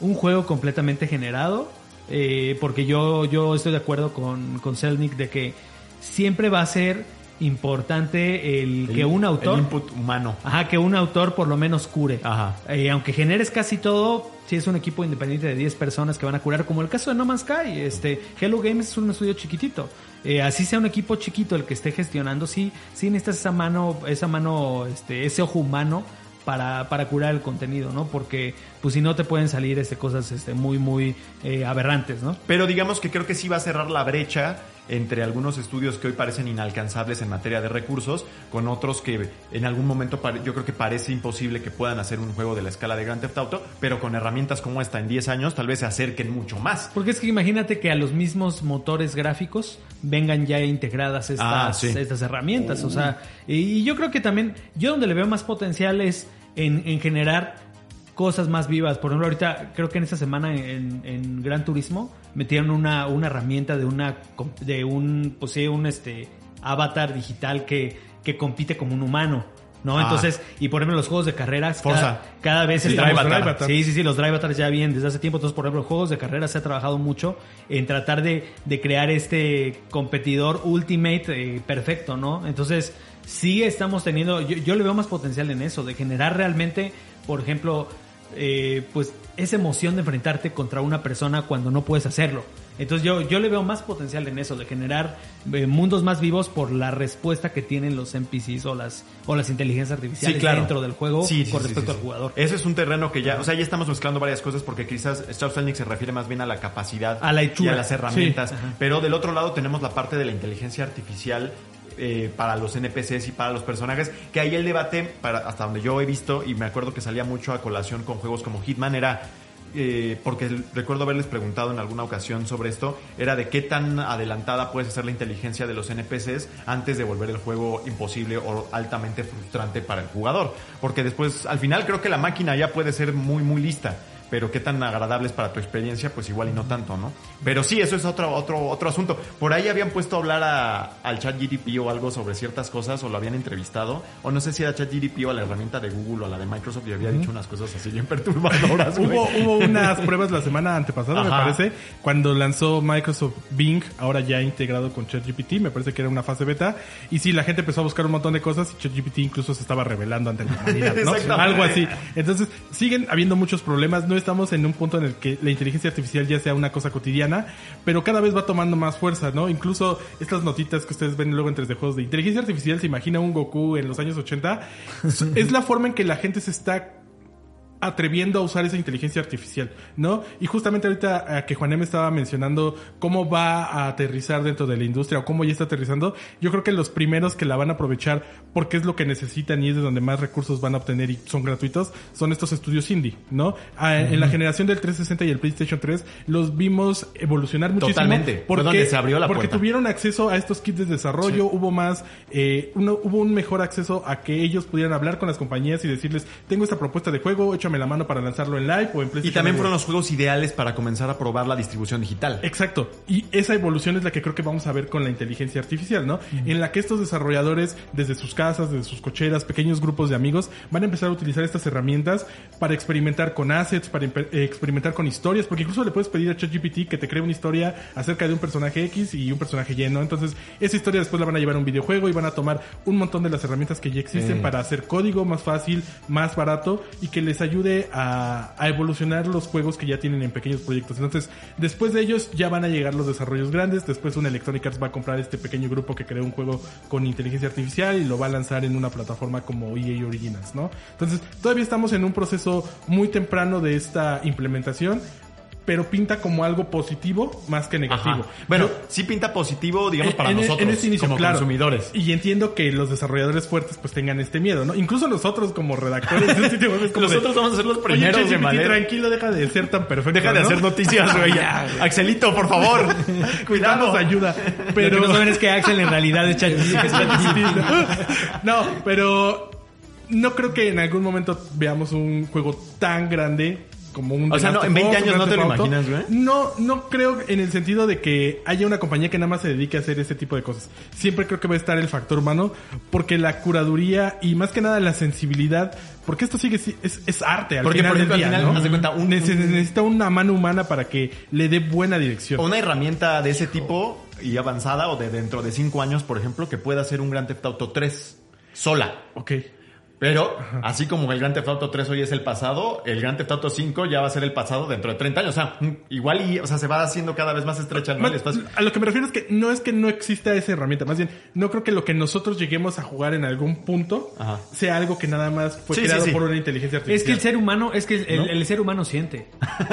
un juego completamente generado, eh, porque yo, yo estoy de acuerdo con, con Selnick de que siempre va a ser importante el, El- que un autor... El input humano. Ajá, que un autor por lo menos cure. Ajá. Eh, aunque generes casi todo, si es un equipo independiente de 10 personas que van a curar, como el caso de No Man's Sky, este, Hello Games es un estudio chiquitito. Eh, así sea un equipo chiquito el que esté gestionando, sí, sí necesitas esa mano, esa mano, este, ese ojo humano para, para curar el contenido, ¿no? Porque, pues si no te pueden salir este, cosas este, muy, muy eh, aberrantes, ¿no? Pero digamos que creo que sí va a cerrar la brecha entre algunos estudios que hoy parecen inalcanzables en materia de recursos, con otros que en algún momento yo creo que parece imposible que puedan hacer un juego de la escala de Grand Theft Auto, pero con herramientas como esta en 10 años tal vez se acerquen mucho más. Porque es que imagínate que a los mismos motores gráficos vengan ya integradas estas, Ah, sí. estas herramientas. O sea, y yo creo que también, yo donde le veo más potencial es en, en generar cosas más vivas. Por ejemplo, ahorita creo que en esta semana en, en Gran Turismo metieron una, una herramienta de una de un pues sí, un este avatar digital que, que compite como un humano. ¿No? Ah. Entonces, y por ejemplo, los juegos de carreras, cada, cada vez Sí, estamos- Drive. Sí, sí, sí, los Drive Avatars ya vienen desde hace tiempo. Entonces, por ejemplo, juegos de carrera se ha trabajado mucho en tratar de, de crear este competidor ultimate eh, perfecto, ¿no? Entonces, sí estamos teniendo, yo, yo le veo más potencial en eso, de generar realmente, por ejemplo, eh, pues esa emoción de enfrentarte contra una persona cuando no puedes hacerlo. Entonces yo, yo le veo más potencial en eso, de generar eh, mundos más vivos por la respuesta que tienen los NPCs o las, o las inteligencias artificiales dentro del juego Sí, sí, con respecto al jugador. Ese es un terreno que ya, o sea, ya estamos mezclando varias cosas porque quizás Strauss-Zelnick se refiere más bien a la capacidad A la y a las herramientas. Pero del otro lado tenemos la parte de la inteligencia artificial eh, para los NPCs y para los personajes, que ahí el debate, para, hasta donde yo he visto, y me acuerdo que salía mucho a colación con juegos como Hitman, era eh, porque recuerdo haberles preguntado en alguna ocasión sobre esto, era de qué tan adelantada puede ser la inteligencia de los NPCs antes de volver el juego imposible o altamente frustrante para el jugador. Porque después, al final creo que la máquina ya puede ser muy, muy lista. Pero qué tan agradable es para tu experiencia, pues igual y no tanto, ¿no? Pero sí, eso es otro, otro, otro asunto. Por ahí habían puesto a hablar a- al chat GDP o algo sobre ciertas cosas, o lo habían entrevistado, o no sé si era chat GDP o a la herramienta de Google o a la de Microsoft y había dicho unas cosas así bien perturbadoras. Hubo, hubo unas pruebas la semana antepasada, me parece, cuando lanzó Microsoft Bing, ahora ya integrado con ChatGPT, me parece que era una fase beta, y sí, la gente empezó a buscar un montón de cosas y ChatGPT incluso se estaba revelando ante la humanidad, ¿no? Algo así. Entonces, siguen habiendo muchos problemas, no estamos en un punto en el que la inteligencia artificial ya sea una cosa cotidiana, pero cada vez va tomando más fuerza, ¿no? Incluso estas notitas que ustedes ven luego en 3D juegos de inteligencia artificial, se imagina un Goku en los años 80, es la forma en que la gente se está atreviendo a usar esa inteligencia artificial, ¿no? Y justamente ahorita eh, que Juanem estaba mencionando cómo va a aterrizar dentro de la industria o cómo ya está aterrizando, yo creo que los primeros que la van a aprovechar porque es lo que necesitan y es de donde más recursos van a obtener y son gratuitos, son estos estudios indie, ¿no? Ah, En la generación del 360 y el PlayStation 3 los vimos evolucionar muchísimo. Totalmente. Porque, donde se abrió la porque puerta. tuvieron acceso a estos kits de desarrollo, hubo más, eh, uno- hubo un mejor acceso a que ellos pudieran hablar con las compañías y decirles, tengo esta propuesta de juego, échame la mano para lanzarlo en live o en PlayStation. Y también fueron Network". los juegos ideales para comenzar a probar la distribución digital. Exacto. Y esa evolución es la que creo que vamos a ver con la inteligencia artificial, ¿no? En la que estos desarrolladores, desde sus casas, desde sus cocheras, pequeños grupos de amigos, van a empezar a utilizar estas herramientas para experimentar con assets, para eh, experimentar con historias, porque incluso le puedes pedir a ChatGPT que te cree una historia acerca de un personaje X y un personaje Y, ¿no? Entonces, esa historia después la van a llevar a un videojuego y van a tomar un montón de las herramientas que ya existen Eh. para hacer código más fácil, más barato y que les ayude a, evolucionar los juegos que ya tienen en pequeños proyectos. Entonces, después de ellos ya van a llegar los desarrollos grandes. Después un Electronic Arts va a comprar este pequeño grupo que creó un juego con inteligencia artificial y lo va a lanzar en una plataforma como EA Originals, ¿no? Entonces, todavía estamos en un proceso muy temprano de esta implementación. Pero pinta como algo positivo más que negativo. Ajá. Bueno, Yo- sí pinta positivo, digamos, para en, en nosotros este inicio, como claro. consumidores. Y entiendo que los desarrolladores fuertes pues tengan este miedo, ¿no? Incluso nosotros como redactores de un sitio web es como de, Nosotros vamos a ser los primeros de manera. tranquilo, deja de ser tan perfecto. Deja de ¿no? hacer noticias, güey. Axelito, por favor. Cuidado. Ayuda. Pero Lo que no saben es que Axel en realidad es no, pero no creo que en algún momento veamos un juego tan grande como un O sea, no, en of 20 Us, años no te lo Auto. imaginas, güey. No, no creo en el sentido de que haya una compañía que nada más se dedique a hacer ese tipo de cosas. Siempre creo que va a estar el factor humano porque la curaduría y más que nada la sensibilidad, porque esto sigue si- es, es arte al Porque, final por ejemplo, del al día, final, ¿no? de cuenta, un- Nece- un- necesita una mano humana para que le dé buena dirección. Una herramienta de ese tipo y avanzada o de dentro de 5 años, por ejemplo, que pueda hacer un Grand Theft Auto 3 sola. Ok. Pero, así como el Grand Theft Auto 3 hoy es el pasado, el Grand Theft Auto 5 ya va a ser el pasado dentro de 30 años. O sea, igual y, o sea, se va haciendo cada vez más estrecha ¿no? Más- el espacio. a lo que me refiero es que no es que no exista esa herramienta, más bien, no creo que lo que nosotros lleguemos a jugar en algún punto Ajá. sea algo que nada más fue Sí, creado sí. por una inteligencia artificial. Es que el ser humano, es que el, el- el ser humano siente.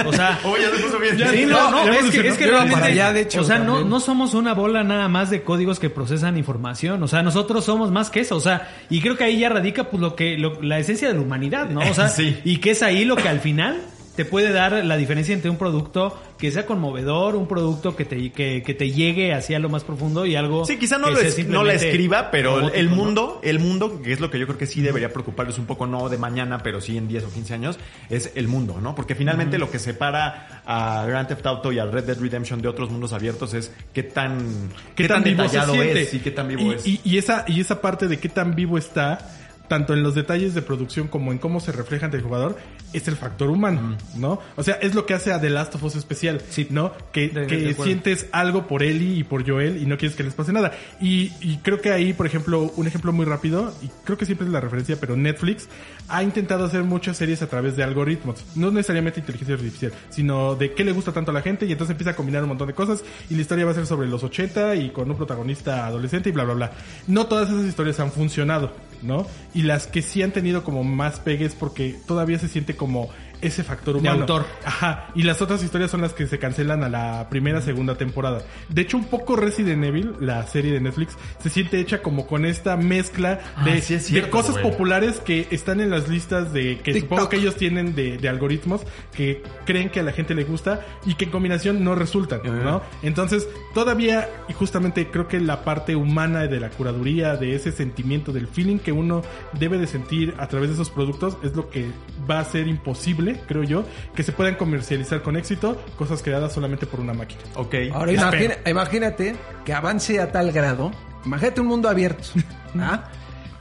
O sea, Oye, ya se puso bien. Ya, Sí, no, no, no, es que, es realmente, allá, de hecho, o sea, no somos una bola nada más de códigos que procesan información, o sea, nosotros somos más que eso, o sea, y creo que ahí ya radica pues lo que, lo- la esencia de la humanidad, ¿no? O sea, Sí. y que es ahí lo que al final te puede dar la diferencia entre un producto que sea conmovedor, un producto que te, que, que te llegue hacia lo más profundo y algo Sí, quizá no, que lo es- no la escriba, pero robótico, el ¿no? mundo, el mundo, que es lo que yo creo que sí debería preocuparles un poco, no de mañana, pero sí en 10 o 15 años, es el mundo, ¿no? Porque finalmente lo que separa a Grand Theft Auto y a Red Dead Redemption de otros mundos abiertos es qué tan, qué, tan, vivo se detallado es y qué tan vivo Y- es. Y, y esa, y esa parte de qué tan vivo está, tanto en los detalles de producción como en cómo se refleja ante el jugador, es el factor humano, ¿no? O sea, es lo que hace a The Last of Us especial, ¿no? Que, De- sientes algo por Ellie y por Joel y no quieres que les pase nada. Y, y creo que ahí, por ejemplo, un ejemplo muy rápido, y creo que siempre es la referencia, pero Netflix ha intentado hacer muchas series a través de algoritmos. No necesariamente inteligencia artificial, sino de qué le gusta tanto a la gente y entonces empieza a combinar un montón de cosas y la historia va a ser sobre los 80 y con un protagonista adolescente y bla, bla, bla. No todas esas historias han funcionado, ¿no? Y las que sí han tenido como más pegues porque todavía se siente como ese factor De humano. autor. Ajá. Y las otras historias son las que se cancelan a la primera, segunda temporada. De hecho, un poco Resident Evil, la serie de Netflix, se siente hecha como con esta mezcla Ah, de, sí es de cierto, cosas güey. populares que están en las listas de que TikTok. supongo que ellos tienen de, de algoritmos que creen que a la gente le gusta y que en combinación no resultan, ¿no? Entonces, todavía, y justamente creo que la parte humana de la curaduría, de ese sentimiento, del feeling que uno debe de sentir a través de esos productos, es lo que va a ser imposible, creo yo, que se puedan comercializar con éxito cosas creadas solamente por una máquina. Ok. Ahora imagina- imagínate que avance a tal grado. Imagínate un mundo abierto. ¿ah?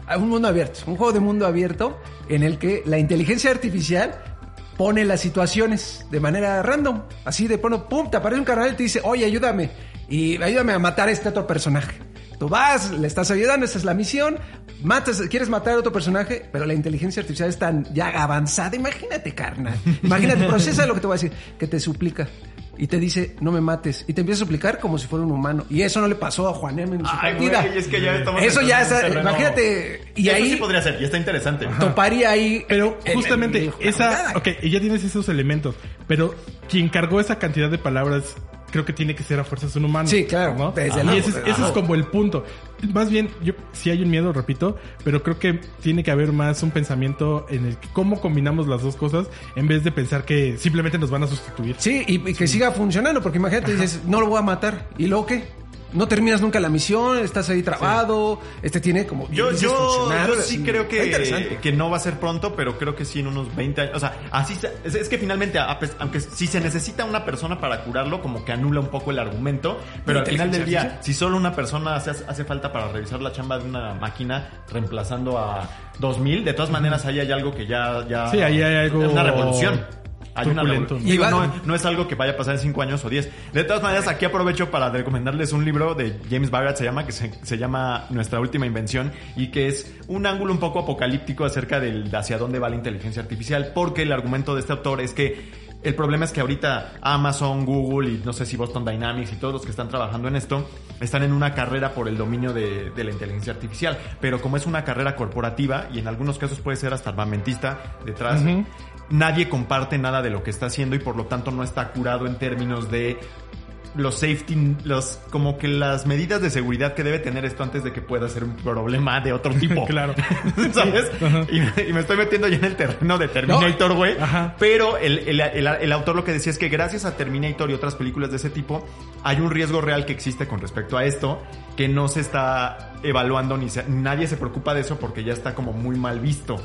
A Un mundo abierto. Un juego de mundo abierto en el que la inteligencia artificial pone las situaciones de manera random. Así de pronto, pum, te aparece un canal y te dice, oye, ayúdame. Y ayúdame a matar a este otro personaje. Tú vas, le estás ayudando, esa es la misión. Matas, quieres matar a otro personaje, pero la inteligencia artificial es tan ya avanzada. Imagínate, carnal. Imagínate, procesa lo que te voy a decir, que te suplica. Y te dice, no me mates. Y te empieza a suplicar como si fuera un humano. Y eso no le pasó a Juan M en su Ay, partida. güey, es que ya estamos Eso ya está, terreno- imagínate. Y Eso ahí sí podría ser, y está interesante. toparía ahí. Pero el- justamente el- esa, ok, y ya tienes esos elementos, pero quien cargó esa cantidad de palabras creo que tiene que ser a fuerzas un humano. Sí, claro, ¿no? desde y ese, es- ese como el punto. Más bien, yo sí hay un miedo, repito, pero creo que tiene que haber más un pensamiento en el que cómo combinamos las dos cosas en vez de pensar que simplemente nos van a sustituir. Sí, y, y que siga funcionando, porque imagínate, dices, no lo voy a matar. ¿Y luego qué? No terminas nunca la misión, estás ahí trabado, este tiene como... Yo, yo, yo así. sí creo que, que no va a ser pronto, pero creo que sí en unos 20 años. O sea, así se- es, es que finalmente, aunque si se necesita una persona para curarlo, como que anula un poco el argumento, pero al final del día, si solo una persona hace, hace falta para revisar la chamba de una máquina reemplazando a 2000, de todas maneras ahí hay algo que ya... ya Sí, ahí hay algo Una revolución. Hay una. Y va- no, no es algo que vaya a pasar en 5 años o 10. De todas maneras, aquí aprovecho para recomendarles un libro de James Barrett, se llama, que se, se llama Nuestra Última Invención, y que es un ángulo un poco apocalíptico acerca del, de hacia dónde va la inteligencia artificial, porque el argumento de este autor es que el problema es que ahorita Amazon, Google y no sé si Boston Dynamics y todos los que están trabajando en esto están en una carrera por el dominio de, de la inteligencia artificial. Pero como es una carrera corporativa y en algunos casos puede ser hasta armamentista detrás. Nadie comparte nada de lo que está haciendo y por lo tanto no está curado en términos de los safety, los, como que las medidas de seguridad que debe tener esto antes de que pueda ser un problema de otro tipo. Claro. ¿Sabes? Y, me- y me estoy metiendo ya en el terreno de Terminator, güey. Pero el, el- el- el autor lo que decía es que gracias a Terminator y otras películas de ese tipo, hay un riesgo real que existe con respecto a esto, que no se está evaluando ni se- nadie se preocupa de eso porque ya está como muy mal visto.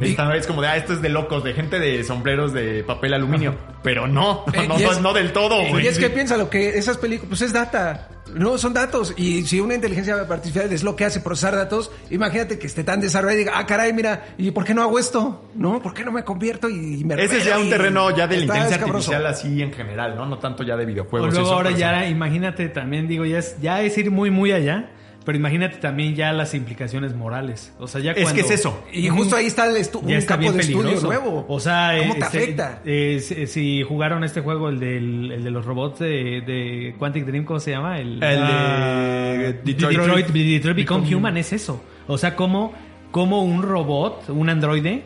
Esta vez como de, ah, esto es de locos, de gente de sombreros de papel aluminio. Pero no, Eh, no, es- no del todo, güey. Y es que piensa lo que esas películas, pues es data. No, son datos. Y si una inteligencia artificial es lo que hace procesar datos, imagínate que esté tan desarrollada y diga, ah, caray, mira, ¿y por qué no hago esto? ¿No? ¿Por qué no me convierto y me Ese es ya un terreno ya de la inteligencia escabroso. artificial así en general, ¿no? No tanto ya de O videojuegos. luego eso, ahora ya, sí. imagínate también, digo, ya es, ya es ir muy, muy allá, pero imagínate también ya las implicaciones morales. O sea, ya Es cuando- que es eso. Y justo ahí está el estu- ya un está campo de estudio nuevo. O sea, ¿cómo te este, afecta? eh, si, si jugaron este juego, el, del, el de los robots de, de Quantic Dream, ¿cómo se llama? El, El de Ah, Detroit. Detroit, Detroit Become Become Human es eso. O sea, como, como un robot, un androide,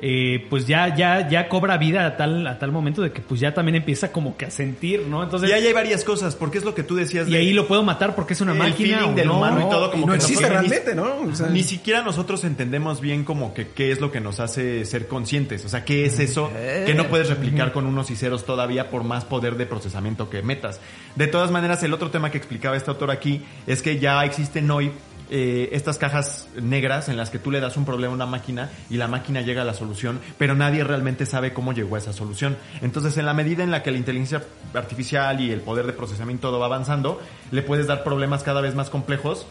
eh, pues ya, ya, ya cobra vida a tal, a tal momento de que pues ya también empieza como que a sentir, ¿no? Entonces, Y ahí hay varias cosas, porque es lo que tú decías. y de- ahí lo puedo matar porque es una el máquina. feeling del no. humano y todo como no que existe realmente, ¿no? O sea- ni siquiera nosotros entendemos bien como que qué es lo que nos hace ser conscientes. O sea, qué es eso que no puedes replicar con unos y ceros todavía por más poder de procesamiento que metas. De todas maneras, el otro tema que explicaba este autor aquí es que ya existen hoy eh, estas cajas negras en las que tú le das un problema a una máquina y la máquina llega a la solución, pero nadie realmente sabe cómo llegó a esa solución. Entonces, en la medida en la que la inteligencia artificial y el poder de procesamiento todo va avanzando, le puedes dar problemas cada vez más complejos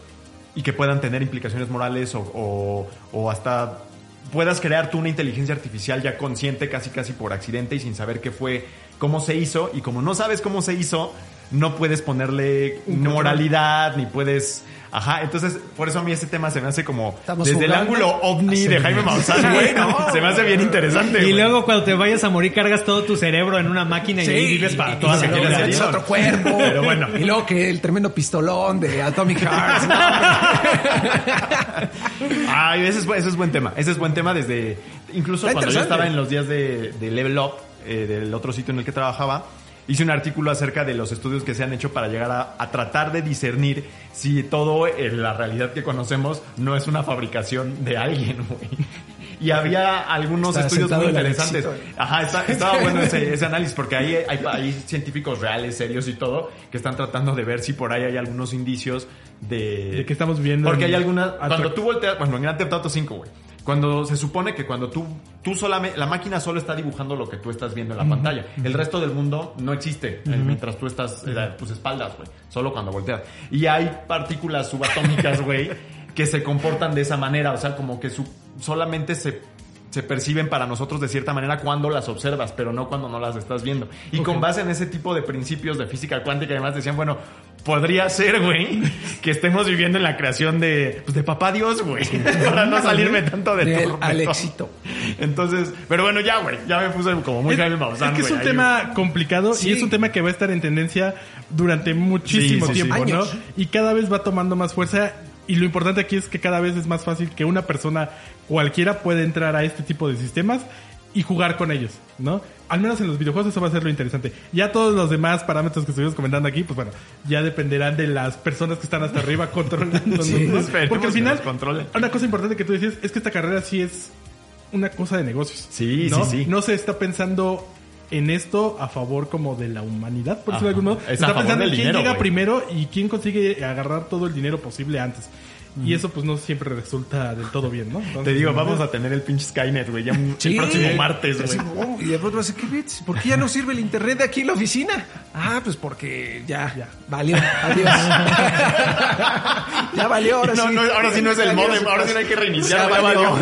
y que puedan tener implicaciones morales o, o, o hasta puedas crear tú una inteligencia artificial ya consciente casi casi por accidente y sin saber qué fue, cómo se hizo y como no sabes cómo se hizo, no puedes ponerle moralidad ni puedes... Ajá, entonces por eso a mí ese tema se me hace como Estamos desde el ángulo ovni de Jaime Maussan, güey, no. se me hace bien interesante. Y güey. luego cuando te vayas a morir cargas todo tu cerebro en una máquina y ahí vives para toda la vida. Sí. otro cuerpo. Pero bueno. Y luego que el tremendo pistolón de Atomic Hearts. ¿no? Ay, ese es, ese es buen tema. Ese es buen tema desde. Incluso Está cuando yo estaba en los días de, de Level Up, eh, del otro sitio en el que trabajaba, hice un artículo acerca de los estudios que se han hecho para llegar a, a tratar de discernir si todo en la realidad que conocemos no es una fabricación de alguien, güey. Y había algunos Está estudios muy interesantes. Alexito. Ajá, está- estaba bueno ese, ese análisis porque ahí hay, hay científicos reales, serios y todo, que están tratando de ver si por ahí hay algunos indicios de... De que estamos viviendo Porque hay algunas... Cuando tú volteas... Bueno, en Grand Theft Auto 5, güey. Cuando se supone que cuando tú, tú solamente, la máquina solo está dibujando lo que tú estás viendo en la pantalla. El resto del mundo no existe eh, mientras tú estás eh, a tus espaldas, güey. Solo cuando volteas. Y hay partículas subatómicas, güey, que se comportan de esa manera. O sea, como que su, solamente se, se perciben para nosotros de cierta manera cuando las observas, pero no cuando no las estás viendo. Y con base en ese tipo de principios de física cuántica, además decían, bueno, podría ser, güey, que estemos viviendo en la creación de, pues, de papá Dios, güey, para no salirme tanto de Del torpe, Alexito. Entonces, pero bueno, ya, güey, ya me puse como muy Jaime Maussan, es que es un ahí, tema complicado Sí. y es un tema que va a estar en tendencia durante muchísimo Sí, sí, sí. tiempo, ¿no? Años. Y cada vez va tomando más fuerza y lo importante aquí es que cada vez es más fácil que una persona cualquiera pueda entrar a este tipo de sistemas y jugar con ellos, ¿no? Al menos en los videojuegos eso va a ser lo interesante. Ya todos los demás parámetros que estuvimos comentando aquí, pues bueno, ya dependerán de las personas que están hasta arriba controlando. Sí, ¿no? Porque al final, una cosa importante que tú decías es que esta carrera sí es una cosa de negocios. Sí, ¿no? sí, sí. No se está pensando en esto a favor como de la humanidad, por decirlo de algún modo. Es Está pensando en quién dinero, llega primero y quién consigue agarrar todo el dinero posible antes. Y eso pues no siempre resulta del todo bien, ¿no? Te digo, ¿no? vamos a tener el pinche Skynet, güey, ya Sí. el próximo martes, güey. oh, y de pronto vas a decir, ¿qué bits? ¿Por qué ya no sirve el internet de aquí en la oficina? Ah, pues porque ya, Ya. valió. Adiós. ya valió, ahora No, sí. no, ahora sí no es el modem, ahora sí no hay que reiniciar. Ya ya valió.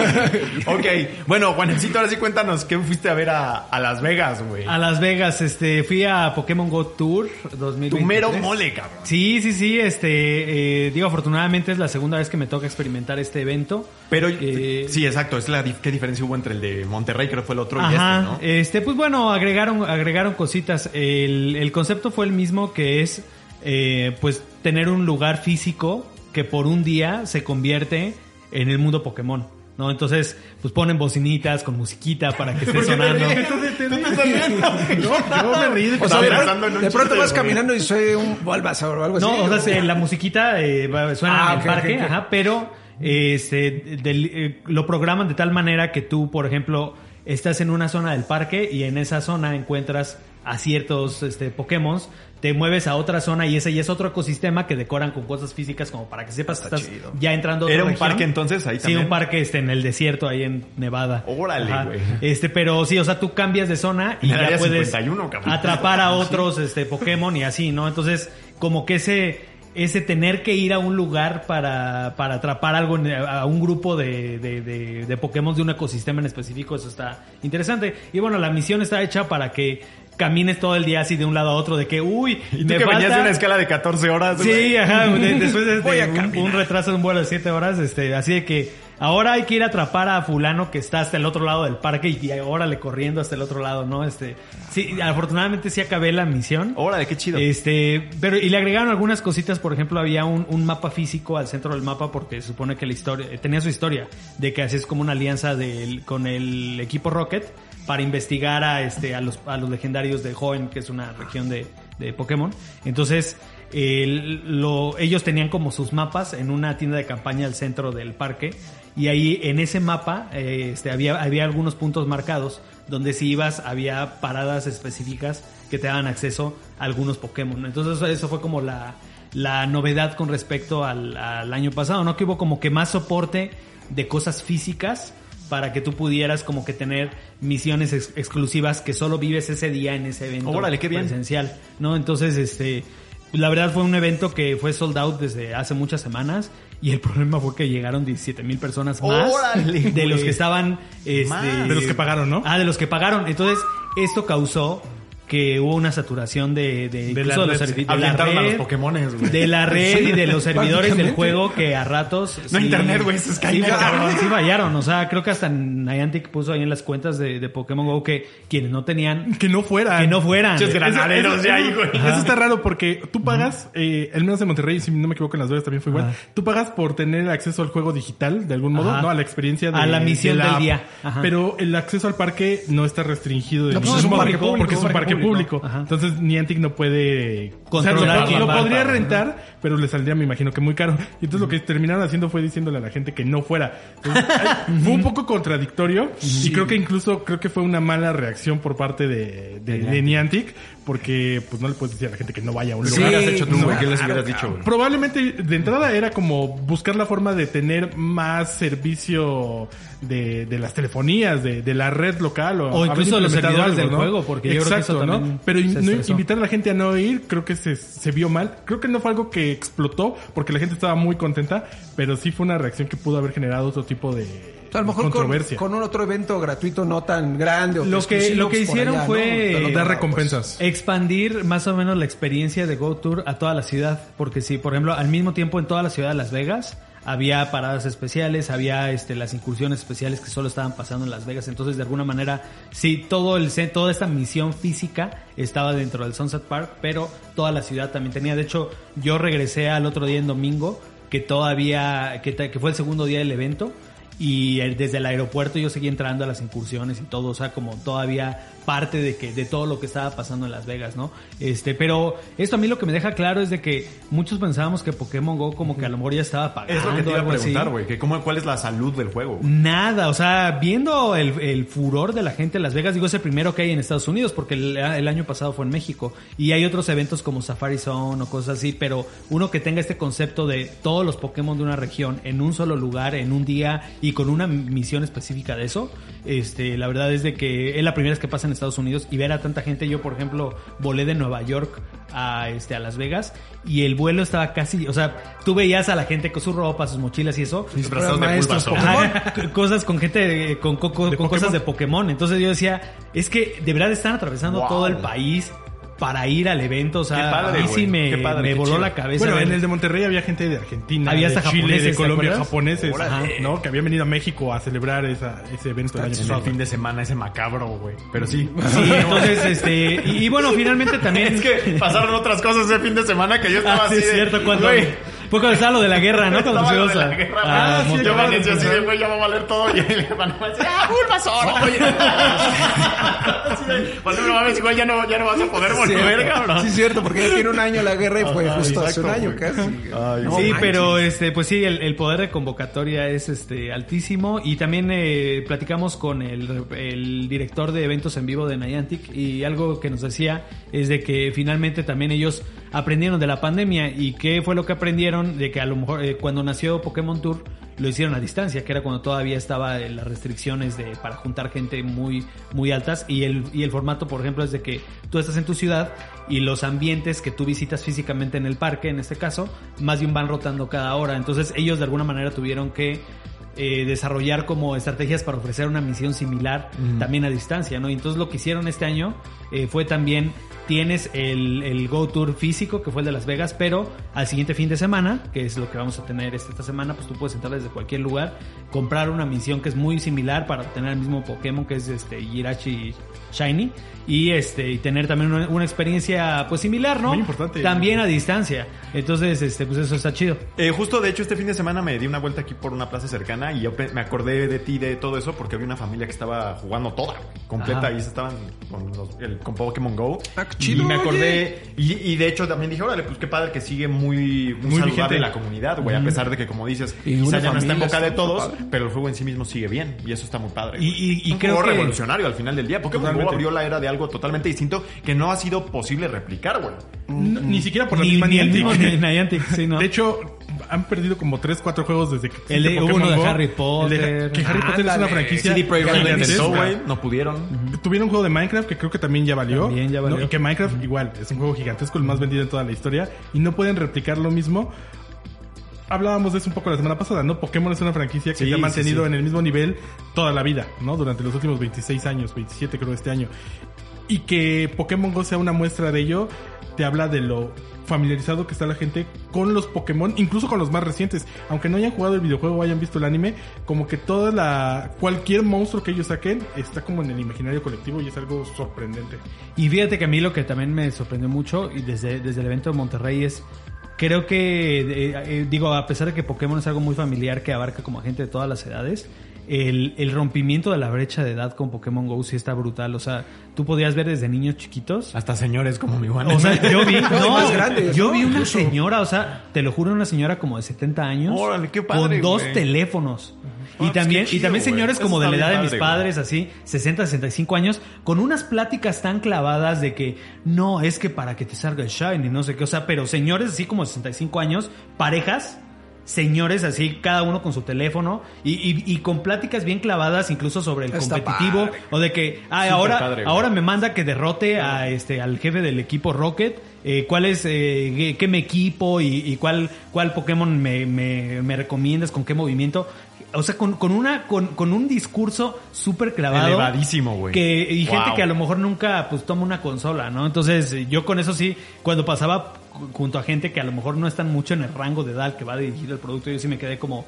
ok, bueno, Juancito, ahora sí cuéntanos, ¿qué fuiste a ver a, a Las Vegas, güey? A Las Vegas, este, fui a Pokémon Go Tour 2023. Tu mero mole, cabrón. Sí, sí, sí, este, eh, digo, afortunadamente es la segunda vez que me toca experimentar este evento. Pero, Eh, sí, exacto, es la qué diferencia hubo entre el de Monterrey, creo que fue el otro, Ajá, y este, ¿no? este, pues bueno, agregaron, agregaron cositas. El, el concepto fue el mismo que es, eh, pues, tener un lugar físico que por un día se convierte en el mundo Pokémon. ¿No? Entonces, pues ponen bocinitas con musiquita para que esté sonando. Yo me reí de O sea, de, pensando en un de pronto vas caminando y soy un Bulbasaur o algo así. No, o sea, se- la musiquita eh, va- suena Ah, en el parque, ajá, pero eh, se- del- eh, lo programan de tal manera que tú, por ejemplo, estás en una zona del parque y en esa zona encuentras a ciertos este, Pokémon, te mueves a otra zona y ese ya es otro ecosistema que decoran con cosas físicas como para que sepas que estás chido. ya entrando a otra ¿Era un región. parque entonces ahí Sí, también? un parque este, en el desierto, ahí en Nevada. Órale, güey. Este, pero sí, o sea, tú cambias de zona y ya puedes 51, cabrón. atrapar a otros este, Pokémon y así, ¿no? Entonces, como que ese, ese tener que ir a un lugar para, para atrapar algo, a un grupo de, de, de, de Pokémon de un ecosistema en específico, eso está interesante. Y bueno, la misión está hecha para que camines todo el día así de un lado a otro, de que, uy, Y tú me que venías falta- de una escala de 14 horas. Sí, ajá, de- después de, a un- retraso de un vuelo de 7 horas, este, así de que ahora hay que ir a atrapar a fulano que está hasta el otro lado del parque y, y ahora le corriendo hasta el otro lado, ¿no? Este, sí, afortunadamente sí acabé la misión. Órale, qué chido. Este, pero y le agregaron algunas cositas, por ejemplo, había un, un mapa físico al centro del mapa porque se supone que la historia tenía su historia de que así es como una alianza del- con el equipo Rocket para investigar a este a los a los legendarios de Hoenn, que es una región de, de Pokémon. Entonces, el- lo, ellos tenían como sus mapas en una tienda de campaña al centro del parque y ahí en ese mapa eh, este, había, había algunos puntos marcados donde si ibas había paradas específicas que te daban acceso a algunos Pokémon. Entonces eso, eso fue como la, la novedad con respecto al, al año pasado, ¿no? Que hubo como que más soporte de cosas físicas para que tú pudieras como que tener misiones ex- exclusivas que solo vives ese día en ese evento Órale, qué bien. presencial, ¿no? Entonces, este, la verdad fue un evento que fue sold out desde hace muchas semanas y el problema fue que llegaron 17 mil personas más Órale, de los que estaban, este. De los que pagaron, ¿no? Ah, de los que pagaron. Entonces, esto causó que hubo una saturación de, de, incluso la de los red. servi- de la Ahuyentaron a los red, Pokémones, güey. de la red y de los servidores del juego que a ratos No internet, güey, es sí, cabrón. sí fallaron o sea creo que hasta Niantic puso ahí en las cuentas de, de Pokémon Go que quienes no tenían Que no fuera. que no fueran granaderos Eso- ya eso- ahí, güey. Eso está raro porque tú pagas, eh, al menos en Monterrey, si no me equivoco, en Las Vegas también fue igual. Ajá. Tú pagas por tener acceso al juego digital, de algún modo, Ajá. ¿no? A la experiencia de A la misión de del día. Ajá. Pero el acceso al parque no está restringido de No, pues es un parque público, porque es un parque público. Ajá. Entonces Niantic no puede Controlar o sea, quién lo, podría rentar, pero le saldría, me imagino que muy caro. Y entonces lo que terminaron haciendo fue diciéndole a la gente que no fuera. Entonces, fue un poco contradictorio y creo que incluso creo que fue una mala reacción por parte de, de, de Niantic porque pues no le puedes decir a la gente que no vaya a un ¿Qué lugar. hubieras hecho tú, No? ¿Qué les hubieras dicho, güey? Probablemente de entrada era como buscar la forma de tener más servicio de, de las telefonías, de, de la red local o, O incluso de los servidores del ¿no? juego, porque yo creo que Exacto, eso ¿no? Pero no- invitar a la gente a no ir, creo que se, se vio mal. Creo que no fue algo que explotó porque la gente estaba muy contenta, pero sí fue una reacción que pudo haber generado otro tipo de O sea, a lo mejor con, controversia. con un otro evento gratuito no tan grande o Lo que- lo que hicieron allá, fue, dar recompensas. expandir más o menos la experiencia de Go Tour a toda la ciudad. Porque si, por ejemplo, al mismo tiempo en toda la ciudad de Las Vegas había paradas especiales, había este, las incursiones especiales que solo estaban pasando en Las Vegas. Entonces, de alguna manera, sí, todo el, toda esta misión física estaba dentro del Sunset Park, pero toda la ciudad también tenía. De hecho, yo regresé al otro día en domingo, que todavía, que, fue el segundo día del evento. Y eh, desde el aeropuerto yo seguía entrando a las incursiones y todo, o sea, como todavía parte de que de todo lo que estaba pasando en Las Vegas, ¿no? Este, pero esto a mí lo que me deja claro es de que muchos pensábamos que Pokémon Go como que a lo mejor ya estaba pagando. Es lo que te iba a preguntar, güey. que cómo- ¿Cuál es la salud del juego? Nada, o sea, viendo el, el furor de la gente en Las Vegas, digo, es el primero que hay en Estados Unidos, porque el, el año pasado fue en México. Y hay otros eventos como Safari Zone o cosas así, pero uno que tenga este concepto de todos los Pokémon de una región en un solo lugar, en un día y con una misión específica de eso, este, la verdad es de que es la primera vez que pasa en Estados Unidos y ver a tanta gente. Yo, por ejemplo, volé de Nueva York a, este, a Las Vegas y el vuelo estaba casi, o sea, tú veías a la gente con su ropa, sus mochilas y eso. Disfrazados de maestros. Ajá, cosas con gente, eh, con, co- con De cosas de Pokémon. Entonces yo decía, es que de verdad están atravesando Wow. todo el país para ir al evento. O sea, Qué padre, a mí sí me, Qué padre, me qué voló chido. la cabeza. Bueno, ver- en el de Monterrey había gente de Argentina, Había de hasta Chile, japoneses, de ¿te Colombia, japoneses. ¿no? Que habían venido a México a celebrar esa, ese evento el año En el pasado. fin de semana, ese macabro, güey. Pero sí. Sí, entonces, este, y, y bueno, finalmente también... Es que pasaron otras cosas ese fin de semana que yo estaba Ah, sí, así. es de, cierto, cuando, güey, Fue cuando estaba lo de la guerra, ¿no? Cuando Estaba lo fuimos de a- la guerra. a Ah, sí, yo amanecí así de, güey, ya va a valer todo. Y el hermano me decía, ¡ah, Bulbasaur! De, Pues no mames, igual ya no, ya no vas a poder volver, cabrón. Sí, es cierto, porque ya tiene un año la guerra y fue Ah, justo hace un año casi. Ay, No sí, manches. pero este, pues sí, el, el poder de convocatoria es este altísimo y también eh, platicamos con el, el director de eventos en vivo de Niantic y algo que nos decía es de que finalmente también ellos aprendieron de la pandemia y qué fue lo que aprendieron de que a lo mejor eh, cuando nació Pokémon Tour lo hicieron a distancia, que era cuando todavía estaba en las restricciones de para juntar gente muy muy altas y el y el formato, por ejemplo, es de que tú estás en tu ciudad y los ambientes que tú visitas físicamente en el parque, en este caso, más bien van rotando cada hora. Entonces ellos de alguna manera tuvieron que eh, desarrollar como estrategias para ofrecer una misión similar también a distancia, ¿no? Y entonces lo que hicieron este año eh, fue también tienes el, el Go Tour físico, que fue el de Las Vegas, pero al siguiente fin de semana, que es lo que vamos a tener esta, esta semana, pues tú puedes entrar desde cualquier lugar, comprar una misión que es muy similar para obtener el mismo Pokémon, que es este Jirachi Shiny, y este y tener también una, una experiencia pues similar, ¿no? Muy importante. También a distancia. Entonces, este pues eso está chido. Eh, justo, de hecho, este fin de semana me di una vuelta aquí por una plaza cercana y yo me acordé de ti de todo eso porque había una familia que estaba jugando toda, güey, completa, Ajá. y se estaban con, los- el- con Pokémon Go. Ah, qué chido, y me acordé, y, y de hecho también dije, órale, pues qué padre que sigue muy, muy, Muy saludable la comunidad, güey, a pesar de que, como dices, Y quizá ya no está en boca de todos, padre. pero el juego en sí mismo sigue bien, y eso está muy padre. Y- y- y Un creo juego que- revolucionario al final del día. Pokémon Go Totalmente. abrió la era de algo totalmente distinto que no ha sido posible replicar, güey. No, ni siquiera por la Ni, misma ni el Niantic. ni Niantic, sí, ¿no? De hecho, han perdido como 3, 4 juegos desde que El de- uno de Go. Harry El de- Potter. que Harry Potter es una franquicia CD Projekt Red intentó, güey, no pudieron. Tuvieron un juego de Minecraft que creo que también ya valió. También ya valió. ¿no? Y que Minecraft igual es un juego gigantesco, el más vendido en toda la historia. Y no pueden replicar lo mismo. Hablábamos de eso un poco la semana pasada, ¿no? Pokémon es una franquicia que Sí, se ha sí, mantenido sí. en el mismo nivel toda la vida, ¿no? Durante los últimos 26 años, 27 creo este año. Y que Pokémon Go sea una muestra de ello, te habla de lo familiarizado que está la gente con los Pokémon, incluso con los más recientes. Aunque no hayan jugado el videojuego o hayan visto el anime, como que toda la... cualquier monstruo que ellos saquen está como en el imaginario colectivo y es algo sorprendente. Y fíjate que a mí lo que también me sorprendió mucho y desde, desde el evento de Monterrey es, creo que, eh, eh, digo, a pesar de que Pokémon es algo muy familiar que abarca como a gente de todas las edades, el, el rompimiento de la brecha de edad con Pokémon Go sí está brutal. O sea, tú podías ver desde niños chiquitos. Hasta señores como mi Juan. O sea, yo vi, No, más grandes, yo vi una señora, o sea, te lo juro, una señora como de 70 años. Órale, qué padre, Con dos teléfonos. Ah, Y pues también, y también señores como de la edad de mis padre, padres, así, 60, 65 años, con unas pláticas tan clavadas de que no, es que para que te salga el shine y no sé qué, o sea, pero señores así como 65 años, parejas, señores así, cada uno con su teléfono y, y- y con pláticas bien clavadas incluso sobre el Está competitivo padre. o de que ah, Súper ahora padre, ahora me manda que derrote a este al jefe del equipo Rocket eh, cuál es eh, qué- qué me equipo y, y cuál cuál Pokémon me, me, me recomiendas con qué movimiento o sea con, con una con, con un discurso súper clavado Elevadísimo, güey. que y gente Wow. que a lo mejor nunca pues toma una consola no entonces yo con eso sí cuando pasaba ju- junto a gente que a lo mejor no están mucho en el rango de edad que va a dirigir el producto yo sí me quedé como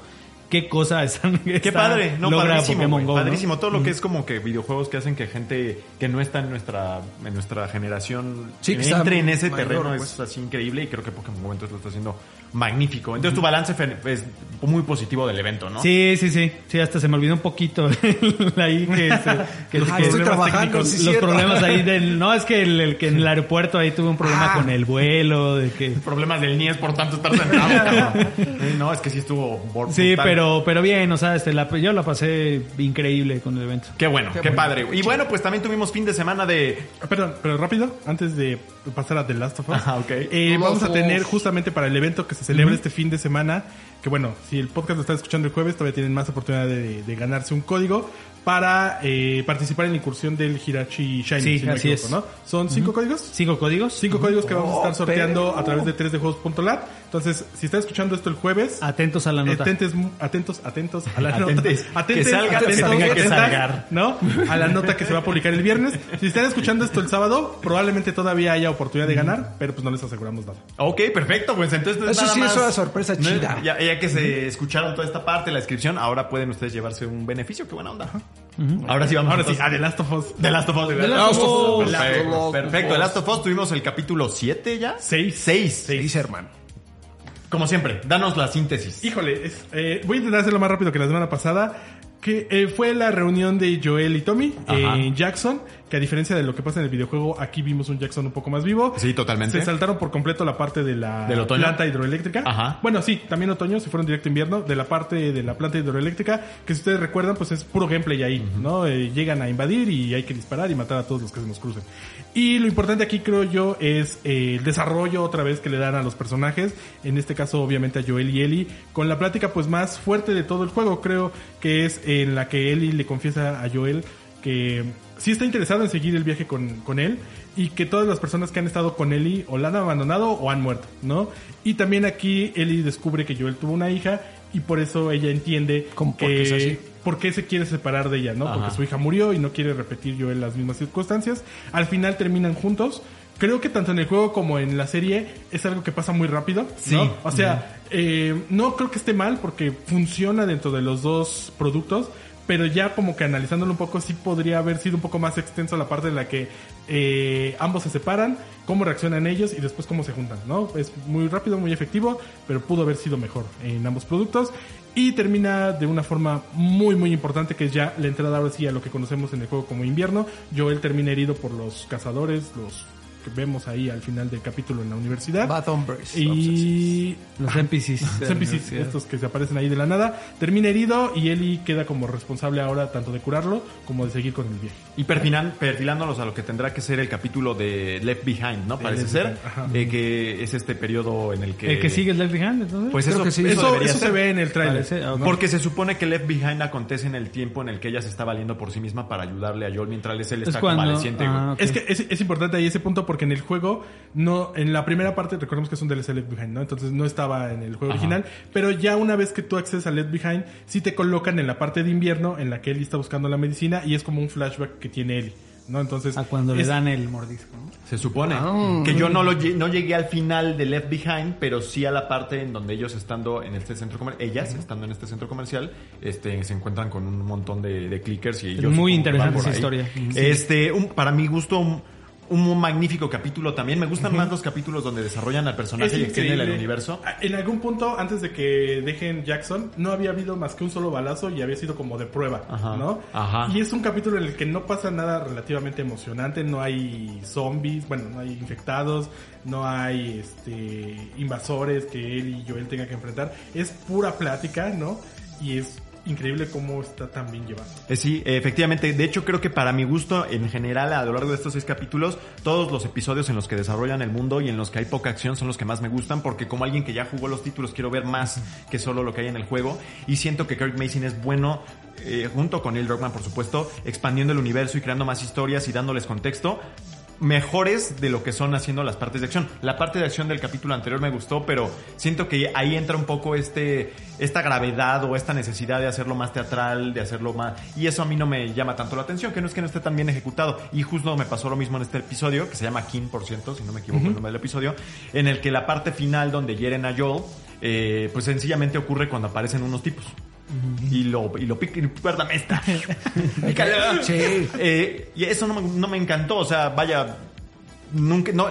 qué cosa están Qué padre, no, padrísimo, Pokémon güey, Go, ¿no? padrísimo. Todo lo que es como que videojuegos que hacen que gente que no está en nuestra en nuestra generación Sí, está entre en ese mayor, terreno pues. es así increíble y creo que Pokémon Go entonces lo está haciendo magnífico. Entonces tu balance es muy positivo del evento, ¿no? Sí, sí, sí. Sí, hasta se me olvidó un poquito ahí que, este, que- Ah, que- estoy problemas trabajando, técnicos, sí, los cierto. problemas ahí del no es que el, el que en el aeropuerto ahí tuve un problema Ah. con el vuelo de que Problemas del NIES por tanto estar sentado. no, es que sí estuvo bor- sí, brutal. pero pero bien, o sea, este la, yo la pasé increíble con el evento. Qué bueno, qué, bueno. padre. Y bueno, pues también tuvimos fin de semana de... Perdón, pero rápido, antes de pasar a The Last of Us. Ajá, ok. eh, vamos a tener Us. justamente para el evento que se celebra este fin de semana, que bueno, si el podcast lo están escuchando el jueves, todavía tienen más oportunidad de, de ganarse un código para eh, participar en la incursión del Hirachi Shiny. Sí, si no así equivoco, es. ¿no? ¿Son cinco códigos? ¿Cinco códigos? Cinco códigos que vamos a estar Oh, sorteando pero- a través de 3dejuegos.lat. Entonces, si están escuchando esto el jueves, Atentos a la nota. Atentes, atentos, atentos a la Atentes. nota. Que salga lo que atentos, tenga que atentas, salgar. ¿No? A la nota que se va a publicar el viernes. Si están escuchando esto el sábado, probablemente todavía haya oportunidad de ganar, pero pues no les aseguramos nada. Ok, perfecto, pues entonces Eso nada sí es más- una sorpresa ¿no? chida. Ya, ya que se escucharon toda esta parte, la descripción, ahora pueden ustedes llevarse un beneficio, qué buena onda. Ahora sí vamos Ahora sí, a The Last of Us. The Last of Us. The Last of Us. Perfecto. The Last of Us tuvimos el capítulo 7 ya. Seis. 6. Dice hermano. Como siempre, danos la síntesis. Híjole, es- eh, voy a intentar hacerlo más rápido que la semana pasada. Que eh, fue la reunión de Joel y Tommy en Jackson. Que a diferencia de lo que pasa en el videojuego, aquí vimos un Jackson un poco más vivo. Sí, totalmente. Se saltaron por completo la parte de la ¿Del otoño? planta hidroeléctrica. Ajá. Bueno, sí, también otoño, si fueron directo invierno, de la parte de la planta hidroeléctrica, que si ustedes recuerdan, pues es puro gameplay ahí, ¿no? Eh, llegan a invadir y hay que disparar y matar a todos los que se nos crucen. Y lo importante aquí, creo yo, es eh, el desarrollo otra vez que le dan a los personajes, en este caso obviamente a Joel y Ellie, con la plática pues más fuerte de todo el juego, creo que es en la que Ellie le confiesa a Joel que sí está interesado en seguir el viaje con, con él y que todas las personas que han estado con Ellie o la han abandonado o han muerto, ¿no? Y también aquí Ellie descubre que Joel tuvo una hija y por eso ella entiende ¿Cómo? ¿Por que qué es así? por qué se quiere separar de ella, ¿no? Ajá. Porque su hija murió y no quiere repetir Joel las mismas circunstancias. Al final terminan juntos. Creo que tanto en el juego como en la serie es algo que pasa muy rápido. Sí. O sea, eh, no creo que esté mal porque funciona dentro de los dos productos. Pero ya como que analizándolo un poco, sí podría haber sido un poco más extenso la parte en la que eh, ambos se separan, cómo reaccionan ellos y después cómo se juntan, ¿no? Es muy rápido, muy efectivo, pero pudo haber sido mejor en ambos productos. Y termina de una forma muy, muy importante, que es ya la entrada ahora sí a lo que conocemos en el juego como invierno. Joel termina herido por los cazadores, los que vemos ahí al final del capítulo en la universidad. Bad Hombres. Y Los NPCs. los NPCs, estos que se aparecen ahí de la nada, termina herido y Ellie queda como responsable ahora tanto de curarlo como de seguir con el viaje. Y perfilan- perfilándolos a lo que tendrá que ser el capítulo de Left Behind, ¿no? Parece ser. Eh, que es este periodo en el que... El que sigue es Left Behind, entonces. Pues Creo eso, que sí. eso Eso, eso se ve en el tráiler. Parece- ah, ok. Porque se supone que Left Behind acontece en el tiempo en el que ella se está valiendo por sí misma para ayudarle a Joel mientras él Es está cuando- convaleciente. ah, ok. Es que es, es importante ahí ese punto porque en el juego, no, en la primera parte, recordemos que es un DLC Left Behind, ¿no? Entonces no estaba en el juego Ajá. original, pero ya una vez que tú accedes a Left Behind, sí te colocan en la parte de invierno en la que Ellie está buscando la medicina y es como un flashback que tiene Ellie, ¿no? Entonces... A cuando le dan el mordisco, ¿no? Se supone Ah. que yo no lo lle- no llegué al final de Left Behind, pero sí a la parte en donde ellos estando en este centro comercial, ellas estando en este centro comercial, este se encuentran con un montón de, de clickers y ellos muy interesante esa ahí. historia. Este, un- para mi gusto un, magnífico capítulo también. Me gustan más los capítulos donde desarrollan al personaje y extienden el universo. En algún punto, antes de que dejen Jackson, no había habido más que un solo balazo y había sido como de prueba, Ajá. ¿no? Ajá. Y es un capítulo en el que no pasa nada relativamente emocionante, no hay zombies, bueno, no hay infectados, no hay este invasores que él y Joel tengan que enfrentar. Es pura plática, ¿no? Y es increíble cómo está tan bien llevado. Eh, sí, efectivamente. De hecho, creo que para mi gusto, en general, a lo largo de estos seis capítulos, todos los episodios en los que desarrollan el mundo y en los que hay poca acción son los que más me gustan, porque como alguien que ya jugó los títulos, quiero ver más que solo lo que hay en el juego. Y siento que Kirk Mason es bueno, eh, junto con Neil Druckmann, por supuesto, expandiendo el universo y creando más historias y dándoles contexto mejores de lo que son haciendo las partes de acción. La parte de acción del capítulo anterior me gustó, pero siento que ahí entra un poco este esta gravedad o esta necesidad de hacerlo más teatral, de hacerlo más y eso a mí no me llama tanto la atención, que no es que no esté tan bien ejecutado. Y justo me pasó lo mismo en este episodio, que se llama King, por cierto, si no me equivoco el nombre del episodio, en el que la parte final donde hieren a Joel, eh, pues sencillamente ocurre cuando aparecen unos tipos. Y lo, y lo pica, esta. Sí. Eh, y eso no me, no me encantó, o sea, vaya, nunca, no,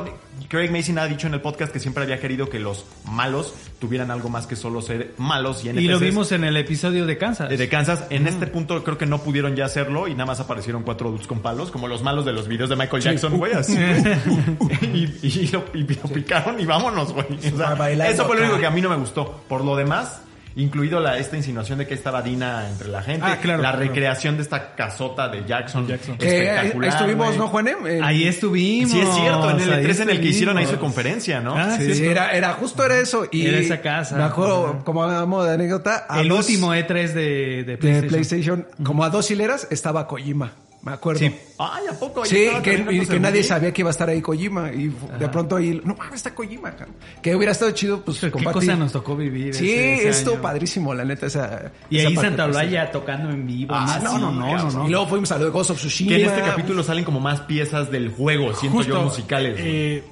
Craig Mason ha dicho en el podcast que siempre había querido que los malos tuvieran algo más que solo ser malos y Y lo NPCs vimos en el episodio de Kansas. de Kansas. En este punto creo que no pudieron ya hacerlo y nada más aparecieron cuatro dudes con palos, como los malos de los videos de Michael Jackson, güey, así. y, y lo, y lo picaron y vámonos, güey. O sea, eso fue lo único que a mí no me gustó. Por lo demás, incluido la, esta insinuación de que estaba Dina entre la gente, Ah, claro, la claro. recreación de esta casota de Jackson, Jackson. Ahí espectacular. estuvimos, güey. ¿no, Juanem? En- Ahí estuvimos. Sí, es cierto, en el ahí E3 en el que hicieron ahí su estuvimos. conferencia, ¿no? Ah, Sí, sí, era, era justo era eso. Y Era esa casa. Me acuerdo, Ajá. como modo de anécdota, a El dos- último E3 de, de de PlayStation. PlayStation, como a dos hileras, estaba Kojima. Me acuerdo. Sí. Ay, ¿a poco? Sí, que, y que nadie sabía que iba a estar ahí Kojima. Y de pronto ahí, no mames, está Kojima. Que hubiera estado chido, pues, ¿Qué compartir. cosa nos tocó vivir? Sí, ese- ese estuvo año? padrísimo, la neta. Esa, Y esa ahí Santa pues, Olaya tocando en vivo. Ah, no, sí, no, no, no, no. Y luego fuimos a lo de Ghost of Tsushima. Que en este capítulo salen como más piezas del juego, siento yo, musicales. eh,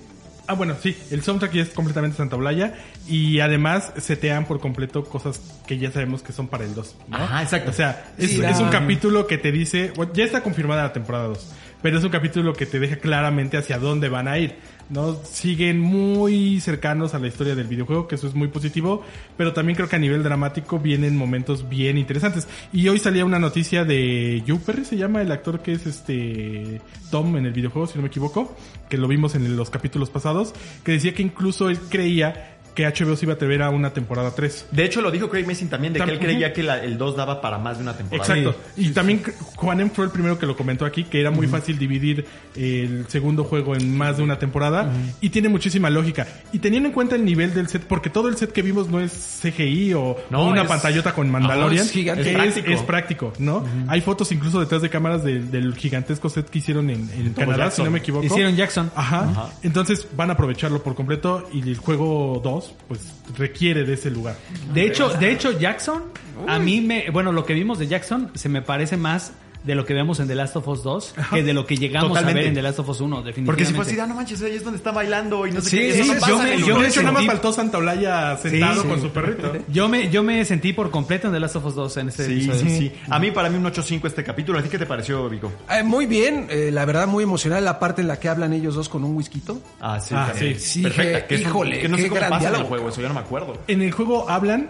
ah, bueno, sí, el soundtrack ya es completamente Santa Olaya y además setean por completo cosas que ya sabemos que son para el 2. ¿no? Ajá, exacto. O sea, es, Sí, es un capítulo que te dice, bueno, ya está confirmada la temporada 2. pero es un capítulo que te deja claramente hacia dónde van a ir. ¿No? Siguen muy cercanos a la historia del videojuego, que eso es muy positivo, pero también creo que a nivel dramático vienen momentos bien interesantes. Y hoy salía una noticia de Joe se llama el actor que es este Tom en el videojuego, si no me equivoco, que lo vimos en los capítulos pasados, que decía que incluso él creía que HBO se iba a atrever a una temporada 3. De hecho, lo dijo Craig Mason también, de que Tam- él creía que la- el 2 daba para más de una temporada. Exacto. y también Juanem fue el primero que lo comentó aquí, que era muy fácil dividir el segundo juego en más de una temporada y tiene muchísima lógica. Y teniendo en cuenta el nivel del set, porque todo el set que vimos no es CGI o, No, o una es- pantallota con Mandalorian, es gigante. que Es es, práctico. es práctico, ¿no? Hay fotos incluso detrás de cámaras del, del gigantesco set que hicieron en, en Canadá, Jackson. si no me equivoco. Hicieron Jackson. Ajá. Entonces van a aprovecharlo por completo y el juego 2 pues requiere de ese lugar. De hecho, de hecho, Jackson, a mí me, bueno, lo que vimos de Jackson se me parece más de lo que vemos en The Last of Us 2 que de lo que llegamos Totalmente. a ver en The Last of Us 1, definitivamente. Porque si fue así, ah, no manches, ahí es donde está bailando y no sé Sí, qué. sí, Eso no yo pasa me- yo de me hecho, nada más faltó Santa Olaya sentado Sí, con su perrito. Yo me, yo me sentí por completo en The Last of Us 2 en este Sí, episodio. sí, sí. A mí, para mí, un 8.5 este capítulo. ¿A ti qué te pareció, Vico? Eh, muy bien, eh, la verdad muy emocional la parte en la que hablan ellos dos con un whisky. Ah, sí. Ah, también. sí. Sí, Perfecta. que- híjole, que no sé qué cómo gran pasa en el juego, eso ya no me acuerdo. En el juego hablan,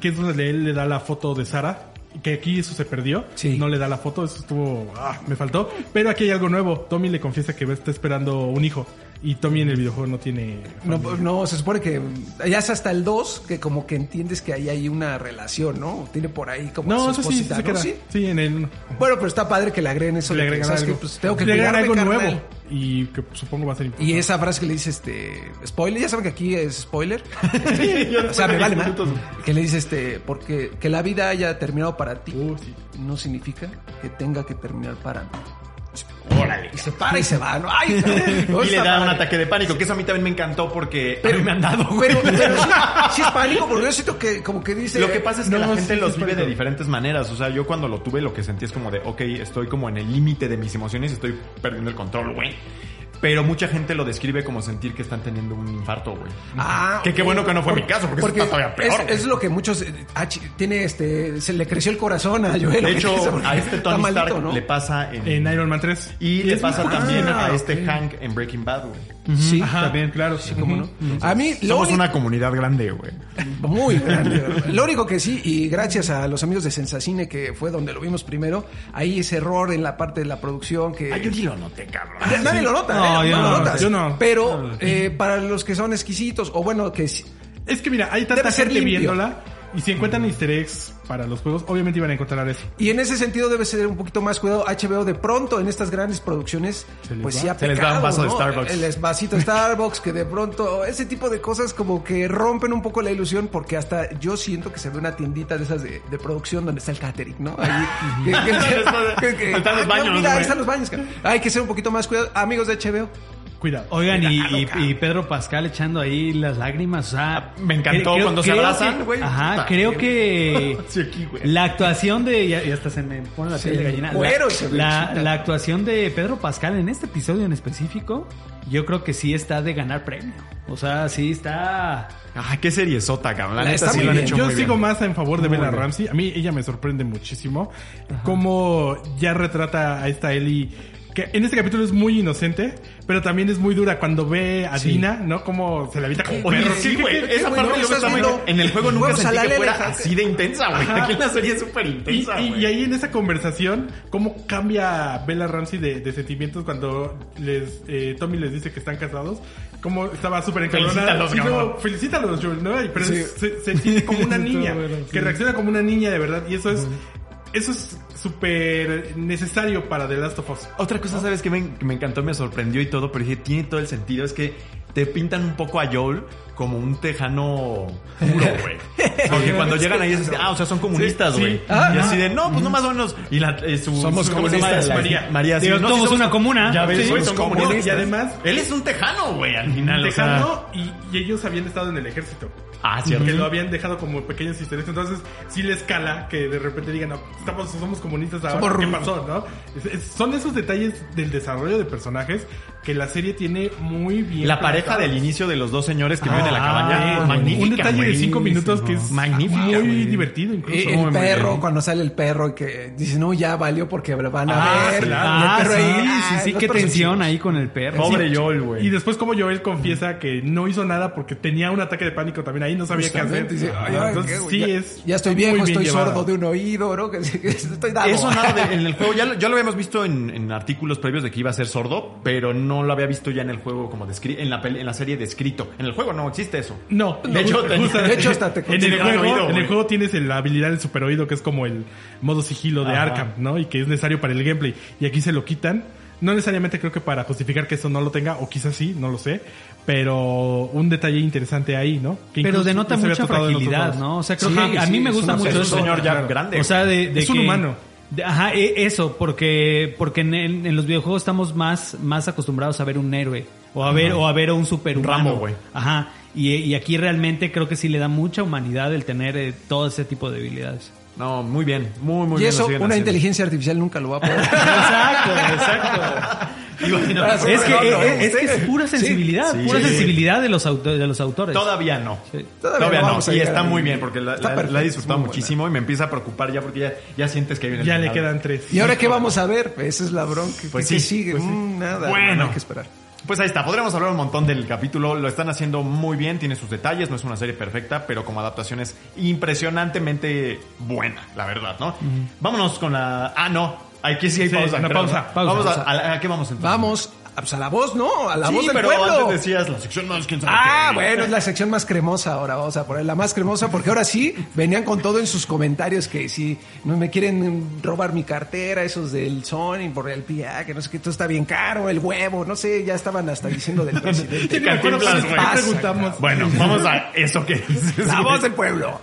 que es donde él le da la foto de Sara. Que aquí eso se perdió. Sí. No le da la foto, eso estuvo. Ah, me faltó. Pero aquí hay algo nuevo. Tommy le confiesa que está esperando un hijo. Y Tommy en el videojuego no tiene. No, se supone que ya es hasta el 2 que como que entiendes que ahí hay una relación, ¿no? Tiene por ahí como No, eso sí. ¿Sí? Sí, en el. Bueno, pero está padre que le agreguen eso. Le que, agregan ¿sabes algo. qué? Pues tengo que le agregan algo carnal. nuevo. Y que supongo va a ser importante. Y esa frase que le dice este spoiler, ya saben que aquí es spoiler. o sea, me vale más. Que le dice este, porque que la vida haya terminado para ti Uh, sí. no significa que tenga que terminar para mí. Órale. Y se para y se va, ¿no? Ay, y le da un ataque de pánico, que eso a mí también me encantó porque a Pero mí me han dado. Pero, pero sí, sí es pánico porque yo siento que como que dice. Lo que pasa es que No, la gente sí, los vive de diferentes maneras. O sea, yo cuando lo tuve lo que sentí es como de, ok, estoy como en el límite de mis emociones y estoy perdiendo el control, güey. Pero mucha gente lo describe como sentir que están teniendo un infarto, güey. Ah, Que qué bueno que no fue mi caso, porque eso está todavía peor, Es, es lo que muchos eh, ah, tiene este se le creció el corazón a Joel. De hecho, porque a este Tony maldito, Stark ¿no? le pasa en... En Iron Man 3. y le pasa Ah, también a ok. este Hank en Breaking Bad, güey. Sí, Ajá, también. claro. Sí, cómo no. A mí Somos único- una comunidad grande, güey. Muy grande. Lo único que sí, y gracias a los amigos de Sensacine, que fue donde lo vimos primero, ahí ese error en la parte de la producción que... Ay, yo ni lo noté, cabrón. Ya Nadie lo nota, No, ¿eh? yo No lo notas. yo no. Pero eh, para los que son exquisitos, o bueno, que sí- Es que mira, hay tanta gente limpio. viéndola. Y si encuentran easter eggs para los juegos, obviamente iban a encontrar eso. Y en ese sentido debe ser un poquito más cuidado. HBO de pronto en estas grandes producciones, pues sí ha Se les da un vaso de. Starbucks. El vasito de Starbucks, que de pronto ese tipo de cosas como que rompen un poco la ilusión porque hasta yo siento que se ve una tiendita de esas de, de producción donde está el catering, ¿no? Ahí, que- que- que- que- Están los baños, Mira, ahí están los baños. Hay que ser un poquito más cuidado. Amigos de HBO. Cuidado. Oigan, y, Cuidado, y- Pedro Pascal echando ahí las lágrimas, o sea... Me encantó cuando se abrazan, güey. Ajá, creo que... Sí, aquí, güey. La actuación de... Ya, ya hasta se me pone la piel de gallina. cuero La- la, la actuación de Pedro Pascal en este episodio en específico, yo creo que sí está de ganar premio. O sea, sí está... Ah, qué serie sota, cabrón. La La neta está sí lo han bien. hecho Yo muy sigo bien. más en favor de Muy Bella bien. Ramsey. A mí ella me sorprende muchísimo. Cómo ya retrata a esta Ellie. Que en este capítulo es muy inocente, pero también es muy dura cuando ve a Dina, ¿no? Como se la evita como Oye, perro. sí, ¿Qué- güey. Esa parte no está muy... viendo En el juego nunca sentí que fuera así de intensa, güey. Aquí en la serie es súper intensa, y- güey. y ahí en esa conversación, cómo cambia Bella Ramsey de, de sentimientos cuando les eh, Tommy les dice que están casados, cómo estaba súper encabronada. Felicítalos, cabrón. felicítalos, Joel, ¿no? Pero Sí. se, se siente como una niña, que sí. reacciona como una niña de verdad. Y eso es, eso es súper necesario para The Last of Us. Otra cosa, ¿sabes? Que me, que me encantó, me sorprendió y todo, pero dije, tiene todo el sentido. Es que te pintan un poco a Joel como un tejano puro, güey. Porque cuando llegan ahí es así, ah, o sea, son comunistas, Sí, güey. sí. y así de, no, pues no más o menos. Y la, eh, su, Somos comunistas, La- María. María, sí, no, somos una comuna. Ya ves, güey, son comunistas. Y además- Él es un tejano, güey, al final. o sea. Tejano y, y ellos habían estado en el ejército. Ah, cierto. Que lo habían dejado como pequeños historias. Entonces, sí le escala que de repente digan, no, estamos, somos comunistas ahora, Somos ¿qué pasó, no? Es- es- son esos detalles del desarrollo de personajes que la serie tiene muy bien. La pareja del inicio de los dos señores que viven en la Ah, cabaña. sí, magnífica. Un detalle de cinco minutos que es Magnífica, muy divertido incluso. Eh, el muy perro, cuando sale el perro y que dice, no, ya valió porque van a Ah, ver. claro. El Ah, perro sí, ahí, sí, ah, sí, qué tensión ahí con el perro. Pobre Sí. Joel, güey. Y después como Joel confiesa que no hizo nada porque tenía un ataque de pánico también ahí, no sabía qué hacer. Justamente, dice, "Ay, Ah, Entonces qué, sí ya, es ya estoy viejo, estoy sordo de un oído, ¿no? Que, que estoy dado. Eso nada de- en el juego, ya, lo- ya lo habíamos visto en, en artículos previos de que iba a ser sordo, pero no lo había visto ya en el juego como descri- en la, en la serie descrito. En el juego no existe eso. No, De hecho, tenía- justa- de hecho, hasta te en el, juego, oído, en el juego tienes la habilidad del super oído que es como el modo sigilo de Ajá. Arkham, ¿no? Y que es necesario para el gameplay. Y aquí se lo quitan. No necesariamente creo que para justificar que eso no lo tenga, o quizás sí, no lo sé. Pero un detalle interesante ahí, ¿no? Que Pero incluso denota mucha fragilidad. ¿no? O sea, creo Sí, que a sí, mí me es gusta una- mucho Es un eso. señor ya claro. grande. O sea, de, de Es un que- humano. Ajá, e- eso, porque porque en, el- en los videojuegos estamos más más acostumbrados a ver un héroe o a ver o a ver a un superhumano. Rambo, güey. Ajá. Y, y aquí realmente creo que sí le da mucha humanidad el tener eh, todo ese tipo de debilidades. No, muy bien, muy, muy y bien. eso, lo siguen una haciendo. inteligencia artificial nunca lo va a poder. Exacto, exacto. Es es, ¿eh? es que es pura sensibilidad, Sí. pura Sí. sensibilidad de los auto- de los autores. Todavía no. Sí. Todavía Todavía, no no. Y está muy bien porque la, he disfrutado buena. muchísimo y me empieza a preocupar ya porque ya, ya sientes que viene el Ya le quedan tres. ¿Y ahora qué vamos a ver? Pues esa es la bronca. Pues ¿Qué sí, sigue? pues sí. Mm, nada. Bueno. Hay que esperar. Pues ahí está, podremos hablar un montón del capítulo, lo están haciendo muy bien, tiene sus detalles, no es una serie perfecta, pero como adaptación es impresionantemente buena, la verdad, ¿no? Vámonos con la... Ah, no, aquí sí hay Sí, pausa. una creo, pausa, ¿no? pausa, Vamos a, pausa. a la- ¿a qué vamos entonces? Vamos a, pues a la voz, ¿no? A la sí, voz del pero pueblo. antes decías la sección más quién sabe Ah, qué. bueno, es la sección más cremosa ahora, vamos a poner la más cremosa, porque ahora sí venían con todo en sus comentarios que si no me quieren robar mi cartera, esos del Sony por el PIA, que no sé qué, esto está bien caro, el huevo, no sé, ya estaban hasta diciendo del presidente. me acuerdo les preguntamos. Bueno, vamos a eso que es. La voz del pueblo.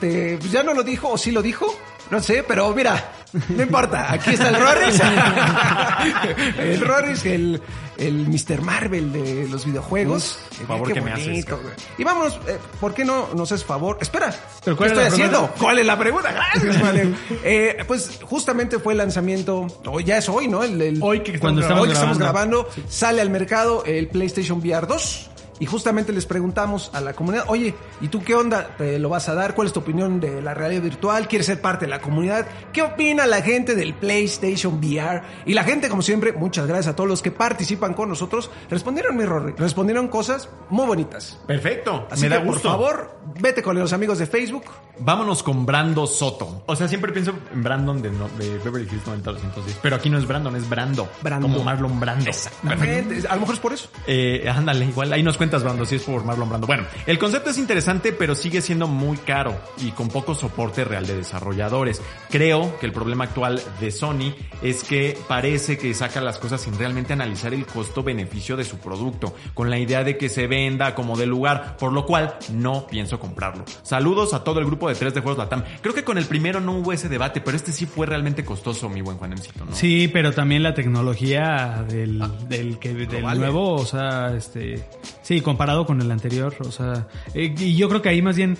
Este, ya no lo dijo, o sí lo dijo, no sé, pero mira, no importa, aquí está el Rorris. el Rorris, el, el Mr. Marvel de los videojuegos. Uf, favor Qué que me haces, bonito, cabrón. güey. Y vámonos, eh, ¿por qué no nos haces favor? Espera, ¿Pero ¿qué estoy haciendo? ¿Cuál es la pregunta? Gracias, vale. Eh, pues justamente fue el lanzamiento, o ya es hoy, ¿no? El, el- Hoy que Cuando estamos Hoy que estamos grabando. grabando, sale al mercado el PlayStation VR 2. Y justamente les preguntamos a la comunidad, oye, ¿y tú qué onda? ¿Te lo vas a dar? ¿Cuál es tu opinión de la realidad virtual? ¿Quieres ser parte de la comunidad? ¿Qué opina la gente del PlayStation VR? Y la gente, como siempre, muchas gracias a todos los que participan con nosotros. Respondieron, mi Rory, respondieron cosas muy bonitas. Perfecto, Así me que, da por gusto. favor, vete con los amigos de Facebook. Vámonos con Brando Soto. O sea, siempre pienso en Brandon de, de Beverly Hills 90210. Pero aquí no es Brandon, es Brando. Brando. Como Marlon Brando. Exactamente. A lo mejor es por eso. Eh, ándale, igual ahí nos cuentas, Brando, si es por Marlon Brando. Bueno, el concepto es interesante, pero sigue siendo muy caro y con poco soporte real de desarrolladores. Creo que el problema actual de Sony es que parece que saca las cosas sin realmente analizar el costo-beneficio de su producto, con la idea de que se venda como de lugar, por lo cual no pienso comprarlo. Saludos a todo el grupo de 3 de Juegos Latam. Creo que con el primero no hubo ese debate, pero este sí fue realmente costoso, mi buen Juanemcito, ¿no? Sí, pero también la tecnología del, del, que, del vale. nuevo, o sea, este, sí, comparado con el anterior, o sea, eh, y yo creo que ahí más bien,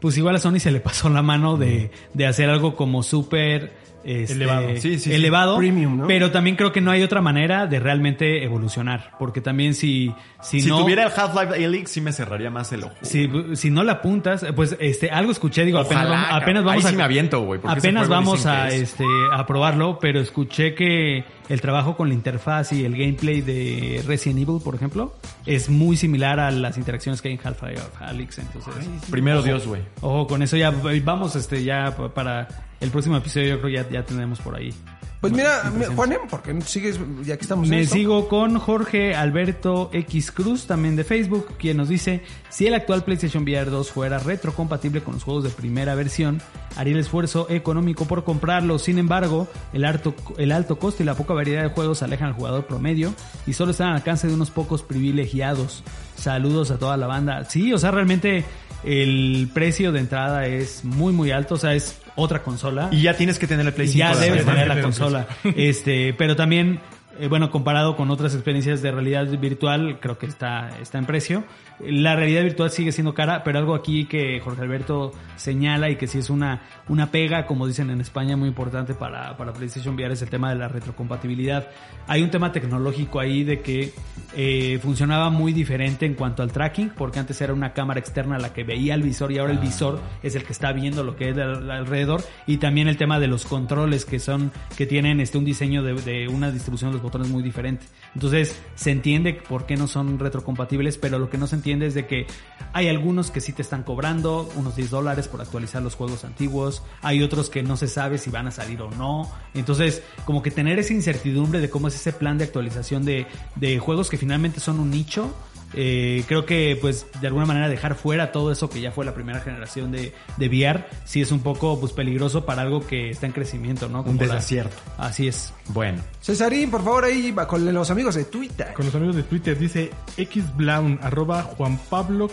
pues igual a Sony se le pasó la mano de, de hacer algo como súper este, Elevado. Sí, sí, sí. elevado, Premium, ¿no? pero también creo que no hay otra manera de realmente evolucionar, porque también si, si, Si no... tuviera el Half-Life Alyx, sí me cerraría más el ojo. Si, si no la apuntas, pues este algo escuché, digo, apenas, vamos, apenas cabrón. vamos Ahí a sí me aviento, güey, porque ese Apenas vamos a es- este a probarlo, pero escuché que el trabajo con la interfaz y el gameplay de Resident Evil, por ejemplo, es muy similar a las interacciones que hay en Half-Life Alyx, entonces. Primero Dios, güey. ojo con eso ya vamos este ya pa- para el próximo episodio yo creo ya ya tendremos por ahí Pues mira, Juanem, porque sigues, ya que estamos en Me sigo con Jorge Alberto X Cruz, también de Facebook, quien nos dice, si el actual PlayStation VR 2 fuera retrocompatible con los juegos de primera versión, haría el esfuerzo económico por comprarlo. Sin embargo, el alto, el alto costo y la poca variedad de juegos alejan al jugador promedio y solo están al alcance de unos pocos privilegiados. Saludos a toda la banda. Sí, o sea, realmente el precio de entrada es muy, muy alto, o sea, es otra consola. Y ya tienes que tener el Play 5. Ya para debes tener la consola. Este, pero también, eh, bueno, comparado con otras experiencias de realidad virtual, creo que está, está en precio. La realidad virtual sigue siendo cara, pero algo aquí que Jorge Alberto señala y que sí es una, una pega, como dicen en España, muy importante para, para PlayStation VR es el tema de la retrocompatibilidad. Hay un tema tecnológico ahí de que eh, funcionaba muy diferente en cuanto al tracking, porque antes era una cámara externa la que veía el visor y ahora el visor es el que está viendo lo que es al- alrededor y también el tema de los controles que son que tienen este un diseño de, de una distribución de los botones muy diferente. Entonces se entiende por qué no son retrocompatibles, pero lo que no se entiende es de que hay algunos que sí te están cobrando unos 10 dólares por actualizar los juegos antiguos, hay otros que no se sabe si van a salir o no. Entonces, como que tener esa incertidumbre de cómo es ese plan de actualización de, de juegos que finalmente son un nicho, eh, creo que pues de alguna manera dejar fuera todo eso que ya fue la primera generación de, de VR, sí es un poco pues peligroso para algo que está en crecimiento, ¿no? Un la- desacierto. Así es. Bueno. Cesarín, por favor, ahí va con los amigos de Twitter. Con los amigos de Twitter dice xblaun arroba Juan Pablo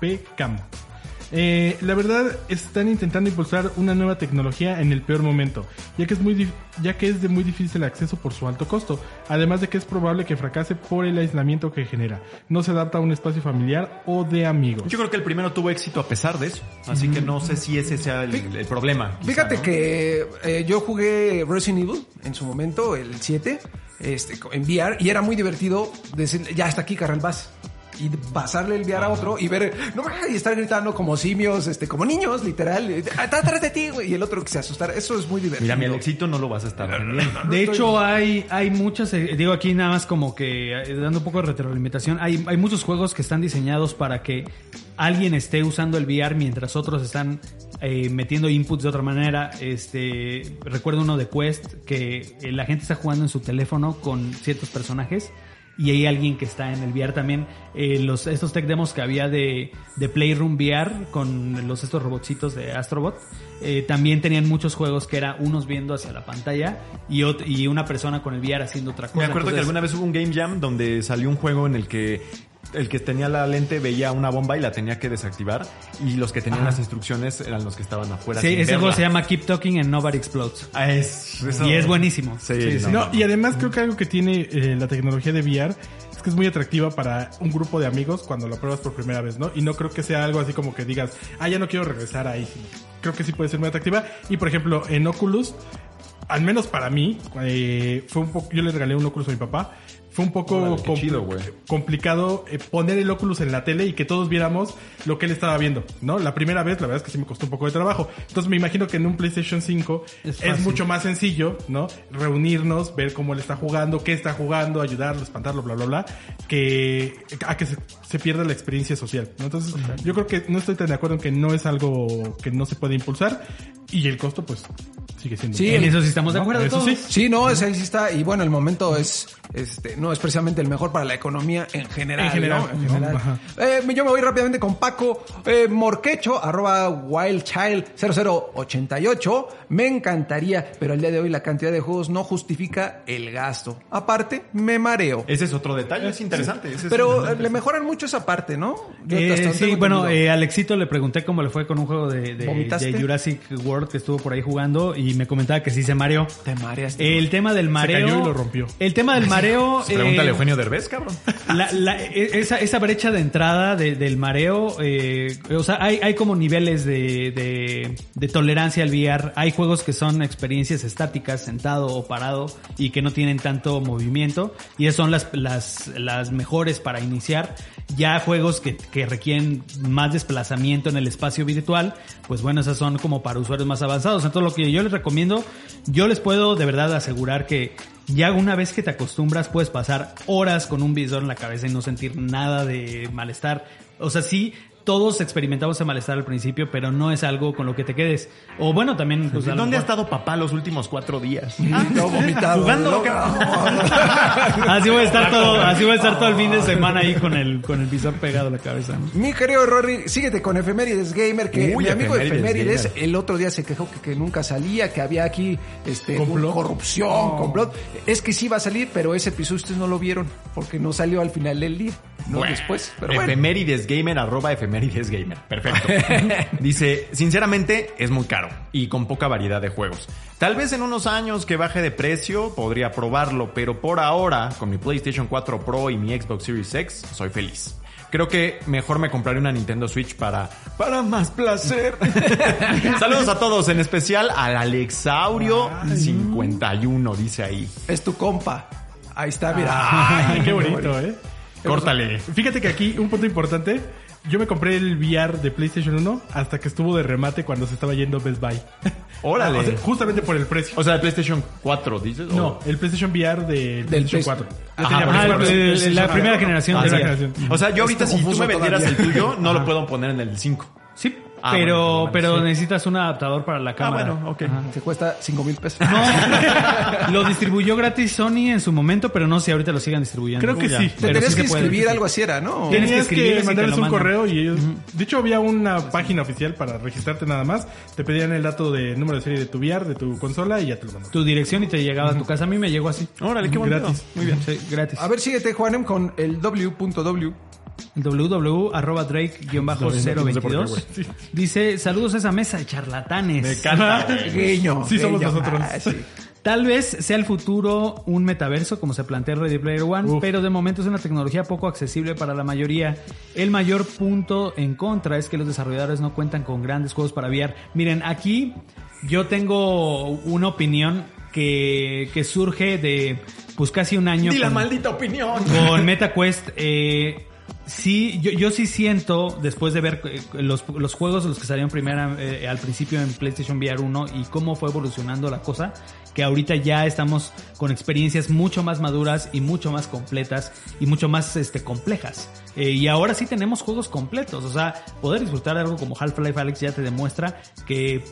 P. Cam. Eh, la verdad están intentando impulsar una nueva tecnología en el peor momento, ya que es muy dif- ya que es de muy difícil acceso por su alto costo, además de que es probable que fracase por el aislamiento que genera. No se adapta a un espacio familiar o de amigos. Yo creo que el primero tuvo éxito a pesar de eso. Así que no sé si ese sea el, el problema. quizá, Fíjate ¿no? que eh, yo jugué Resident Evil en su momento, el 7, este, en VR, y era muy divertido decirle, ya hasta aquí, carnal, vas. Y pasarle el VR a otro y ver, no y estar gritando como simios, este, como niños, literal. eh, Está atrás de ti, güey. Y el otro que se asustara. Eso es muy divertido. Mira, mi Alexito no lo vas a estar vendiendo. De hecho, hay, hay muchas, eh, digo aquí nada más como que eh, dando un poco de retroalimentación, hay, hay muchos juegos que están diseñados para que alguien esté usando el VR mientras otros están eh, metiendo inputs de otra manera. Este, recuerdo uno de Quest que la gente está jugando en su teléfono con ciertos personajes. Y hay alguien que está en el VR también. Eh, los, estos tech demos que había de, de Playroom VR con los estos robotcitos de Astrobot. eh, también tenían muchos juegos que era unos viendo hacia la pantalla y, y una persona con el VR haciendo otra cosa. Me acuerdo que alguna vez hubo un Game Jam donde salió un juego en el que el que tenía la lente veía una bomba y la tenía que desactivar y los que tenían las instrucciones eran los que estaban afuera. Sí, sin ese juego verla. se llama Keep Talking and Nobody Explodes. Ah, es, eso- Y es buenísimo. Sí, Sí, sí. No, y además creo que algo que tiene eh, la tecnología de VR es que es muy atractiva para un grupo de amigos cuando lo pruebas por primera vez, ¿no? Y no creo que sea algo así como que digas, ah, ya no quiero regresar ahí. Creo que sí puede ser muy atractiva. Y por ejemplo, en Oculus, al menos para mí, eh, fue un poco, yo le regalé un Oculus a mi papá. Fue un poco Órale, qué compl- chido, güey. complicado eh, poner el Oculus en la tele y que todos viéramos lo que él estaba viendo, ¿no? La primera vez, la verdad es que sí me costó un poco de trabajo. Entonces me imagino que en un PlayStation 5 Es mucho más sencillo, ¿no? Reunirnos, ver cómo él está jugando, qué está jugando, ayudarlo, espantarlo, bla, bla, bla, que a que se, se pierda la experiencia social, ¿no? Entonces, yo creo que no estoy tan de acuerdo en que no es algo que no se puede impulsar y el costo, pues, sigue siendo. Sí, En eso sí estamos de acuerdo Eso todos. sí. Sí, no, ese ahí sí está. Y bueno, el momento es, este, no es precisamente el mejor para la economía en general. En general, ¿no? En general. Eh, yo me voy rápidamente con Paco eh, Morquecho, arroba wildchild0088. Me encantaría, pero el día de hoy la cantidad de juegos no justifica el gasto. Aparte, me mareo. Ese es otro detalle, es interesante. ese es Pero eh, interesante. le mejoran mucho esa parte, ¿no? Eh, sí, bueno, eh, Alexito le pregunté cómo le fue con un juego de, de- ¿Vomitaste? de Jurassic World que estuvo por ahí jugando y me comentaba que sí se mareó. Te mareaste. El tema del mareo. cayó y lo rompió. El tema del mareo. Pregúntale a Eugenio Derbez, cabrón. La- la- e- esa, esa brecha de entrada de- del mareo, eh, o sea, hay, hay como niveles de, de, de tolerancia al VR. Hay juegos que son experiencias estáticas, sentado o parado, y que no tienen tanto movimiento, y esas son las, las, las mejores para iniciar. Ya juegos que, que requieren más desplazamiento en el espacio virtual, pues bueno, esas son como para usuarios más avanzados. Entonces lo que yo les recomiendo, yo les puedo de verdad asegurar que ya una vez que te acostumbras puedes pasar horas con un visor en la cabeza y no sentir nada de malestar. O sea, sí, todos experimentamos ese malestar al principio, pero no es algo con lo que te quedes. O bueno, también... Pues, ¿Dónde ha estado papá los últimos cuatro días? Todo vomitado. Jugando. Así voy a estar todo, así voy a estar todo el fin de semana ahí con el, con el visor pegado a la cabeza. ¿no? Mi querido Rory, síguete con Efemérides Gamer, que Uy, mi amigo Efemérides Efemérides el otro día se quejó que, que nunca salía, que había aquí este, ¿Complot? corrupción, complot. Es que sí va a salir, pero ese episodio ustedes no lo vieron, porque no salió al final del día, no Bueno, después. Pero bueno. Efemérides Gamer, arroba efemérides gamer. Perfecto. Dice, sinceramente es muy caro y con poca variedad de juegos. Tal vez en unos años que baje de precio podría probarlo, pero por ahora, con mi PlayStation 4 Pro y mi Xbox Series X, soy feliz. Creo que mejor me compraré una Nintendo Switch para, para más placer. Saludos a todos, en especial al Alexaurio 51, dice ahí. Es tu compa. Ahí está, mira. Ay, qué bonito, ¿eh? Córtale. Fíjate que aquí un punto importante. Yo me compré el VR de PlayStation 1 hasta que estuvo de remate cuando se estaba yendo Best Buy. Órale. O sea, justamente por el precio. O sea, de PlayStation 4, dices. no, O- el PlayStation VR de Del PlayStation PS- 4. Ya Ajá, tenía ah, el- el- la cuatro. primera generación. Ah, de la- generación. O sea, yo ahorita si tú me vendieras el tuyo, no lo puedo poner en el 5. Ah, pero, bueno, bueno, pero sí. necesitas un adaptador para la cámara. bueno, ok. Ajá. Te cuesta 5 mil pesos. No, lo distribuyó gratis Sony en su momento, pero no sé si ahorita lo sigan distribuyendo. Creo que sí. Te tenías sí que se puede. escribir algo así era, ¿no? Tienes que Tenías que, mandarles un correo y ellos... De hecho, había una página oficial para registrarte nada más. Te pedían el dato de número de serie de tu VR, de tu consola y ya te lo mandaban. Tu dirección y te llegaba a tu casa. A mí me llegó así. Órale, qué bonito. Gratis. Muy bien. Sí, gratis. A ver, síguete, Juanem, con el W.W. www arroba No sé por qué, Drake-022 güey. Sí. dice saludos a esa mesa de charlatanes. Me encanta. Guiño. Sí, somos nosotros. Ah. Tal vez sea el futuro un metaverso, como se plantea Ready Player One, Uf. pero de momento es una tecnología poco accesible para la mayoría. El mayor punto en contra es que los desarrolladores no cuentan con grandes juegos para VR. Miren, aquí yo tengo una opinión que, que surge de pues casi un año Di la con- maldita opinión. con MetaQuest, eh, sí, yo, yo sí siento, después de ver eh, los, los juegos los que salieron primero, eh, al principio en PlayStation VR 1 y cómo fue evolucionando la cosa, que ahorita ya estamos con experiencias mucho más maduras y mucho más completas y mucho más este, complejas. Eh, y ahora sí tenemos juegos completos, o sea, poder disfrutar de algo como Half-Life Alex ya te demuestra que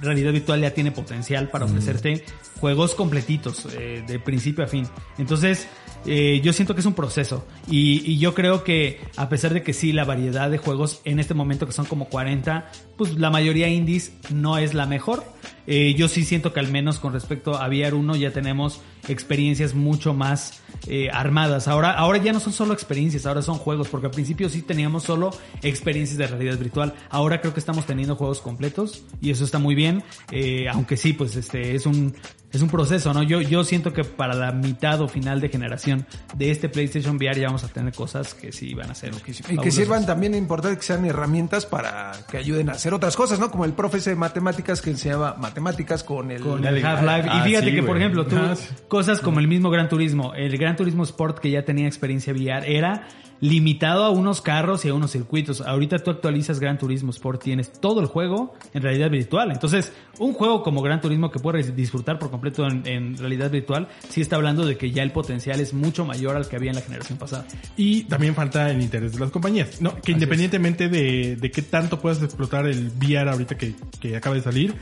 realidad virtual ya tiene potencial para ofrecerte juegos completitos, eh, de principio a fin. Entonces, eh, yo siento que es un proceso y, y yo creo que a pesar de que sí, la variedad de juegos en este momento que son como 40, pues la mayoría indies no es la mejor. Eh, yo sí siento que al menos con respecto a VR 1 ya tenemos experiencias mucho más eh, armadas. Ahora, ahora ya no son solo experiencias, ahora son juegos, porque al principio sí teníamos solo experiencias de realidad virtual. Ahora creo que estamos teniendo juegos completos y eso está muy bien. Eh, aunque sí, pues este es un es un proceso, ¿no? Yo, yo siento que para la mitad o final de generación de este PlayStation VR ya vamos a tener cosas que sí van a ser Y que sirvan también, importante que sean herramientas para que ayuden a hacer otras cosas, ¿no? Como el profe ese de matemáticas que enseñaba matemáticas con el... con el Half-Life. Ah, y fíjate sí, que, por ejemplo, tú, Ah, sí. cosas como el mismo Gran Turismo, el Gran Turismo Sport que ya tenía experiencia VR, era limitado a unos carros y a unos circuitos. Ahorita tú actualizas Gran Turismo Sport, tienes todo el juego en realidad virtual. Entonces, un juego como Gran Turismo que puedes disfrutar por completo en, en realidad virtual, sí está hablando de que ya el potencial es mucho mayor al que había en la generación pasada. Y también falta el interés de las compañías. No, que independientemente de, de qué tanto puedas explotar el VR ahorita que, que acaba de salir,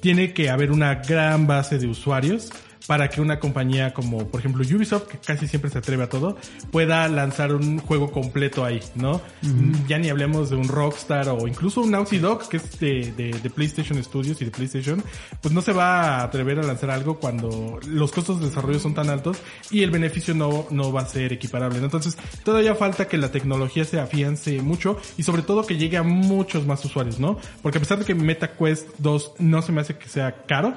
tiene que haber una gran base de usuarios para que una compañía como, por ejemplo, Ubisoft, que casi siempre se atreve a todo, pueda lanzar un juego completo ahí, ¿no? Ya ni hablemos de un Rockstar o incluso un Naughty Dog, que es de, de- de PlayStation Studios y de PlayStation, pues no se va a atrever a lanzar algo cuando los costos de desarrollo son tan altos y el beneficio no, no va a ser equiparable. ¿no? Entonces, todavía falta que la tecnología se afiance mucho y sobre todo que llegue a muchos más usuarios, ¿no? Porque a pesar de que MetaQuest 2 no se me hace que sea caro,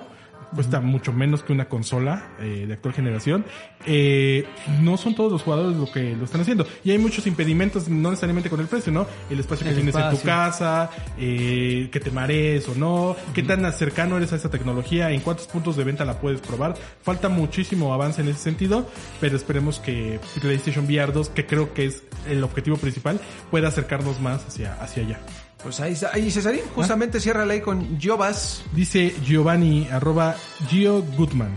cuesta mucho menos que una consola eh, de actual generación. Eh, no son todos los jugadores lo que lo están haciendo. Y hay muchos impedimentos, no necesariamente con el precio, ¿no? El espacio que El tienes en tu casa, eh, que te marees o no, qué tan cercano eres a esa tecnología, en cuántos puntos de venta la puedes probar. Falta muchísimo avance en ese sentido, pero esperemos que PlayStation VR 2, que creo que es el objetivo principal, pueda acercarnos más hacia, hacia allá. Pues ahí está. Ahí Cesarín, justamente cierra ahí con Jovas. Dice Giovanni, arroba Gio Goodman.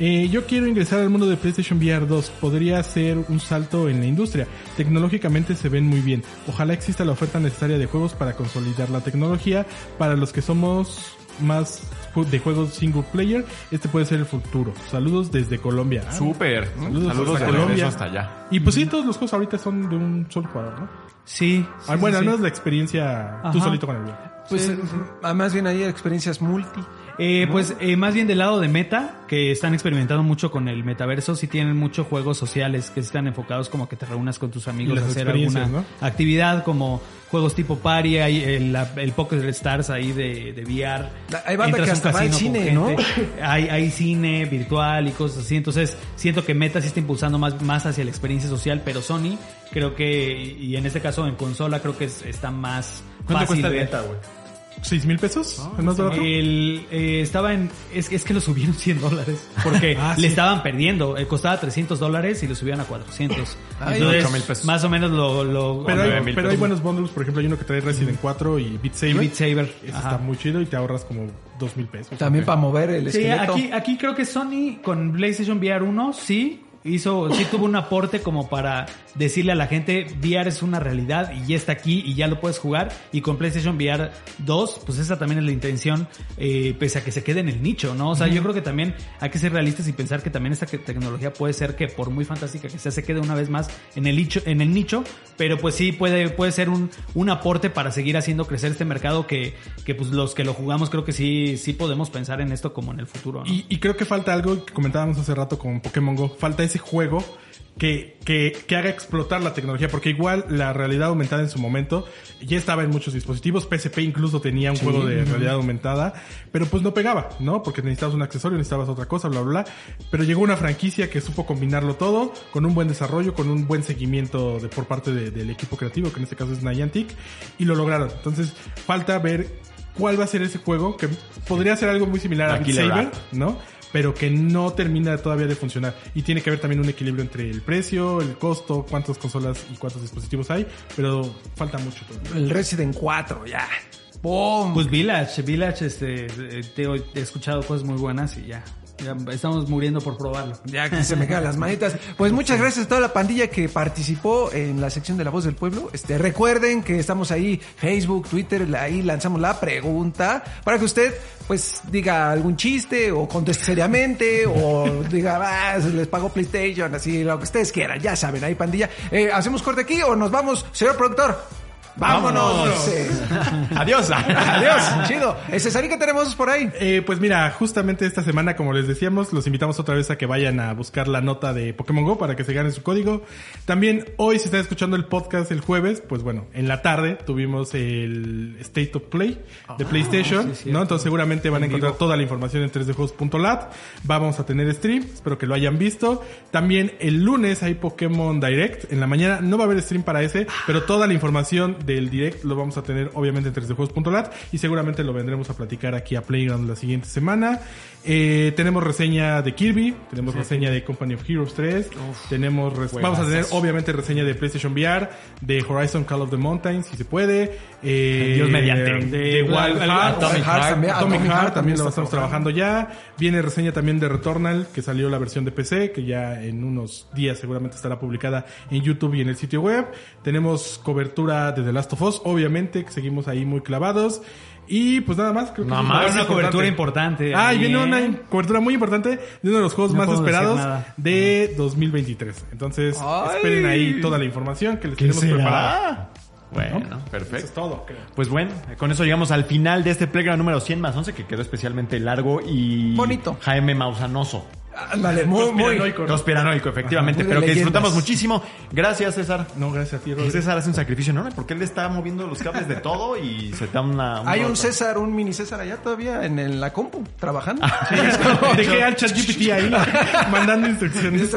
Eh, yo quiero ingresar al mundo de PlayStation VR 2. Podría ser un salto en la industria. Tecnológicamente se ven muy bien. Ojalá exista la oferta necesaria de juegos para consolidar la tecnología. Para los que somos más de juegos single player, este puede ser el futuro. Saludos desde Colombia. Ah, Súper. Saludos, Saludos hasta de Colombia. hasta allá. Y pues sí, todos los juegos ahorita son de un solo jugador, ¿no? Sí. Ah, sí, bueno, sí, al sí. menos la experiencia tú Ajá. solito con el VR. Pues eh, más bien ahí experiencias multi. Eh, Pues eh, más bien del lado de Meta, que están experimentando mucho con el metaverso, sí tienen muchos juegos sociales que están enfocados como que te reúnas con tus amigos a hacer alguna actividad como juegos tipo Party, hay el, la- el Pocket Stars ahí de, de VR. Hay banda Entras que hasta va al cine, ¿no? Hay, hay cine virtual y cosas así, entonces siento que Meta sí está impulsando más, más hacia la experiencia social, pero Sony creo que, y en este caso en consola creo que es- está más ¿Cuánto fácil cuesta neta, güey? ¿Seis mil pesos? ¿El más barato? el, eh, estaba en. Es, es que lo subieron 100 dólares. Porque Ah, sí. le estaban perdiendo. Eh, costaba 300 dólares y lo subían a 400. Ay, Entonces, ocho mil pesos. más o menos lo. lo Pero, nueve hay, pero hay buenos bundles, por ejemplo, hay uno que trae Resident 4 y Beat y Saber. Beat Saber. Ese está muy chido y te ahorras como dos mil pesos. También para mover el Sí, esqueleto. aquí, aquí creo que Sony con PlayStation VR 1 sí hizo, sí tuvo un aporte como para decirle a la gente VR es una realidad y ya está aquí y ya lo puedes jugar y con PlayStation VR 2 pues esa también es la intención eh, pese a que se quede en el nicho, ¿no? O sea, yo creo que también hay que ser realistas y pensar que también esta tecnología puede ser que por muy fantástica que sea se quede una vez más en el nicho, en el nicho, pero pues sí puede, puede ser un, un aporte para seguir haciendo crecer este mercado que, que pues los que lo jugamos creo que sí, sí podemos pensar en esto como en el futuro, ¿no? Y, y creo que falta algo que comentábamos hace rato con Pokémon Go. Falta ese juego que, que, que haga explotar la tecnología, porque igual la realidad aumentada en su momento ya estaba en muchos dispositivos. PSP incluso tenía un juego de realidad aumentada, pero pues no pegaba, ¿no? Porque necesitabas un accesorio, necesitabas otra cosa, bla, bla, bla. Pero llegó una franquicia que supo combinarlo todo con un buen desarrollo, con un buen seguimiento de, por parte de- del equipo creativo, que en este caso es Niantic, y lo lograron. Entonces, falta ver cuál va a ser ese juego, que podría ser algo muy similar a Saber. ¿no? Pero que no termina todavía de funcionar. Y tiene que haber también un equilibrio entre el precio, el costo, cuántas consolas y cuántos dispositivos hay, pero falta mucho. todavía. El Resident 4, ya. ¡Pum! Pues Village, Village, este, eh, te, he escuchado cosas muy buenas y ya, ya estamos muriendo por probarlo. Ya que se me quedan las manitas. Pues muchas gracias a toda la pandilla que participó en la sección de La Voz del Pueblo. Este, recuerden que estamos ahí, Facebook, Twitter, ahí lanzamos la pregunta para que usted pues diga algún chiste o conteste seriamente o diga, ah, se les pagó PlayStation, así lo que ustedes quieran. Ya saben, ahí pandilla. Eh, ¿Hacemos corte aquí o nos vamos, señor productor? Vámonos. Adiós. Adiós, chido. César, ¿qué tenemos por ahí? Eh, pues mira, justamente esta semana, como les decíamos, los invitamos otra vez a que vayan a buscar la nota de Pokémon Go para que se ganen su código. También hoy, si están escuchando el podcast el jueves, pues bueno, en la tarde tuvimos el State of Play de PlayStation, ¿no? Entonces seguramente van a encontrar toda la información en 3djuegos.lat. Vamos a tener stream, espero que lo hayan visto. También el lunes hay Pokémon Direct. En la mañana no va a haber stream para ese, pero toda la información del Direct lo vamos a tener obviamente en 3djuegos.lat y seguramente lo vendremos a platicar aquí a Playground la siguiente semana. Eh, tenemos reseña de Kirby, tenemos reseña de Company of Heroes 3, tenemos res- vamos a tener obviamente reseña de PlayStation VR, de Horizon Call of the Mountains, si se puede. Eh, Dios mediante. De, De Wild Heart, Heart, Atomic Heart también. Atomic Atomic Heart Heart también lo estamos trabajando ya. Viene reseña también de Returnal, que salió la versión de PC, que ya en unos días seguramente estará publicada en YouTube y en el sitio web. Tenemos cobertura de The Last of Us, obviamente, que seguimos ahí muy clavados. Y pues nada más, creo que es más. Una cobertura importante. Ah, y viene ¿eh? una cobertura muy importante de uno de los juegos No más esperados de 2023. Entonces, Ay. esperen ahí toda la información que les tenemos preparada. Bueno, Eso es perfecto. todo, creo. Pues bueno, con eso llegamos al final de este Playground número 100 más 11 que quedó especialmente largo y Bonito. Jaime Mausanoso. Ándale, muy, muy. Conspiranoico, ¿no? Conspiranoico, efectivamente, Muy de pero que disfrutamos muchísimo. Gracias, César. No, gracias a ti, Rodri. César hace un sacrificio enorme porque él está moviendo los cables de todo y se da una... Hay un otra. César, un mini César allá todavía en, la compu, trabajando. Dejé al ChatGPT ahí mandando instrucciones.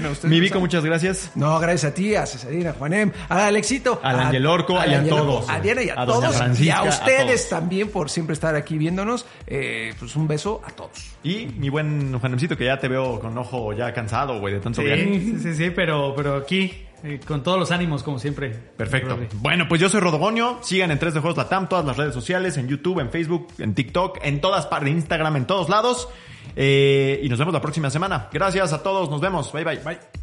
No, Mi Vico, muchas gracias. No, gracias a ti, a Cesarina, a Juanem, a Alexito, Al a- Ángel Orco a Orco, todos. A Diana y a, A todos. y a a ustedes todos. también por siempre estar aquí viéndonos. Eh, pues un beso a todos. Y mi buen Juanemcito, que ya te veo con ojo ya cansado, güey, de tanto viaje. Sí, sí, sí, pero, pero aquí, eh, con todos los ánimos, como siempre. Perfecto. Bueno, pues yo soy Rodogonio. Sigan en 3 de Juegos Latam, todas las redes sociales, en YouTube, en Facebook, en TikTok, en todas partes, en Instagram, en todos lados. Eh, y nos vemos la próxima semana. Gracias a todos, nos vemos. Bye bye. Bye.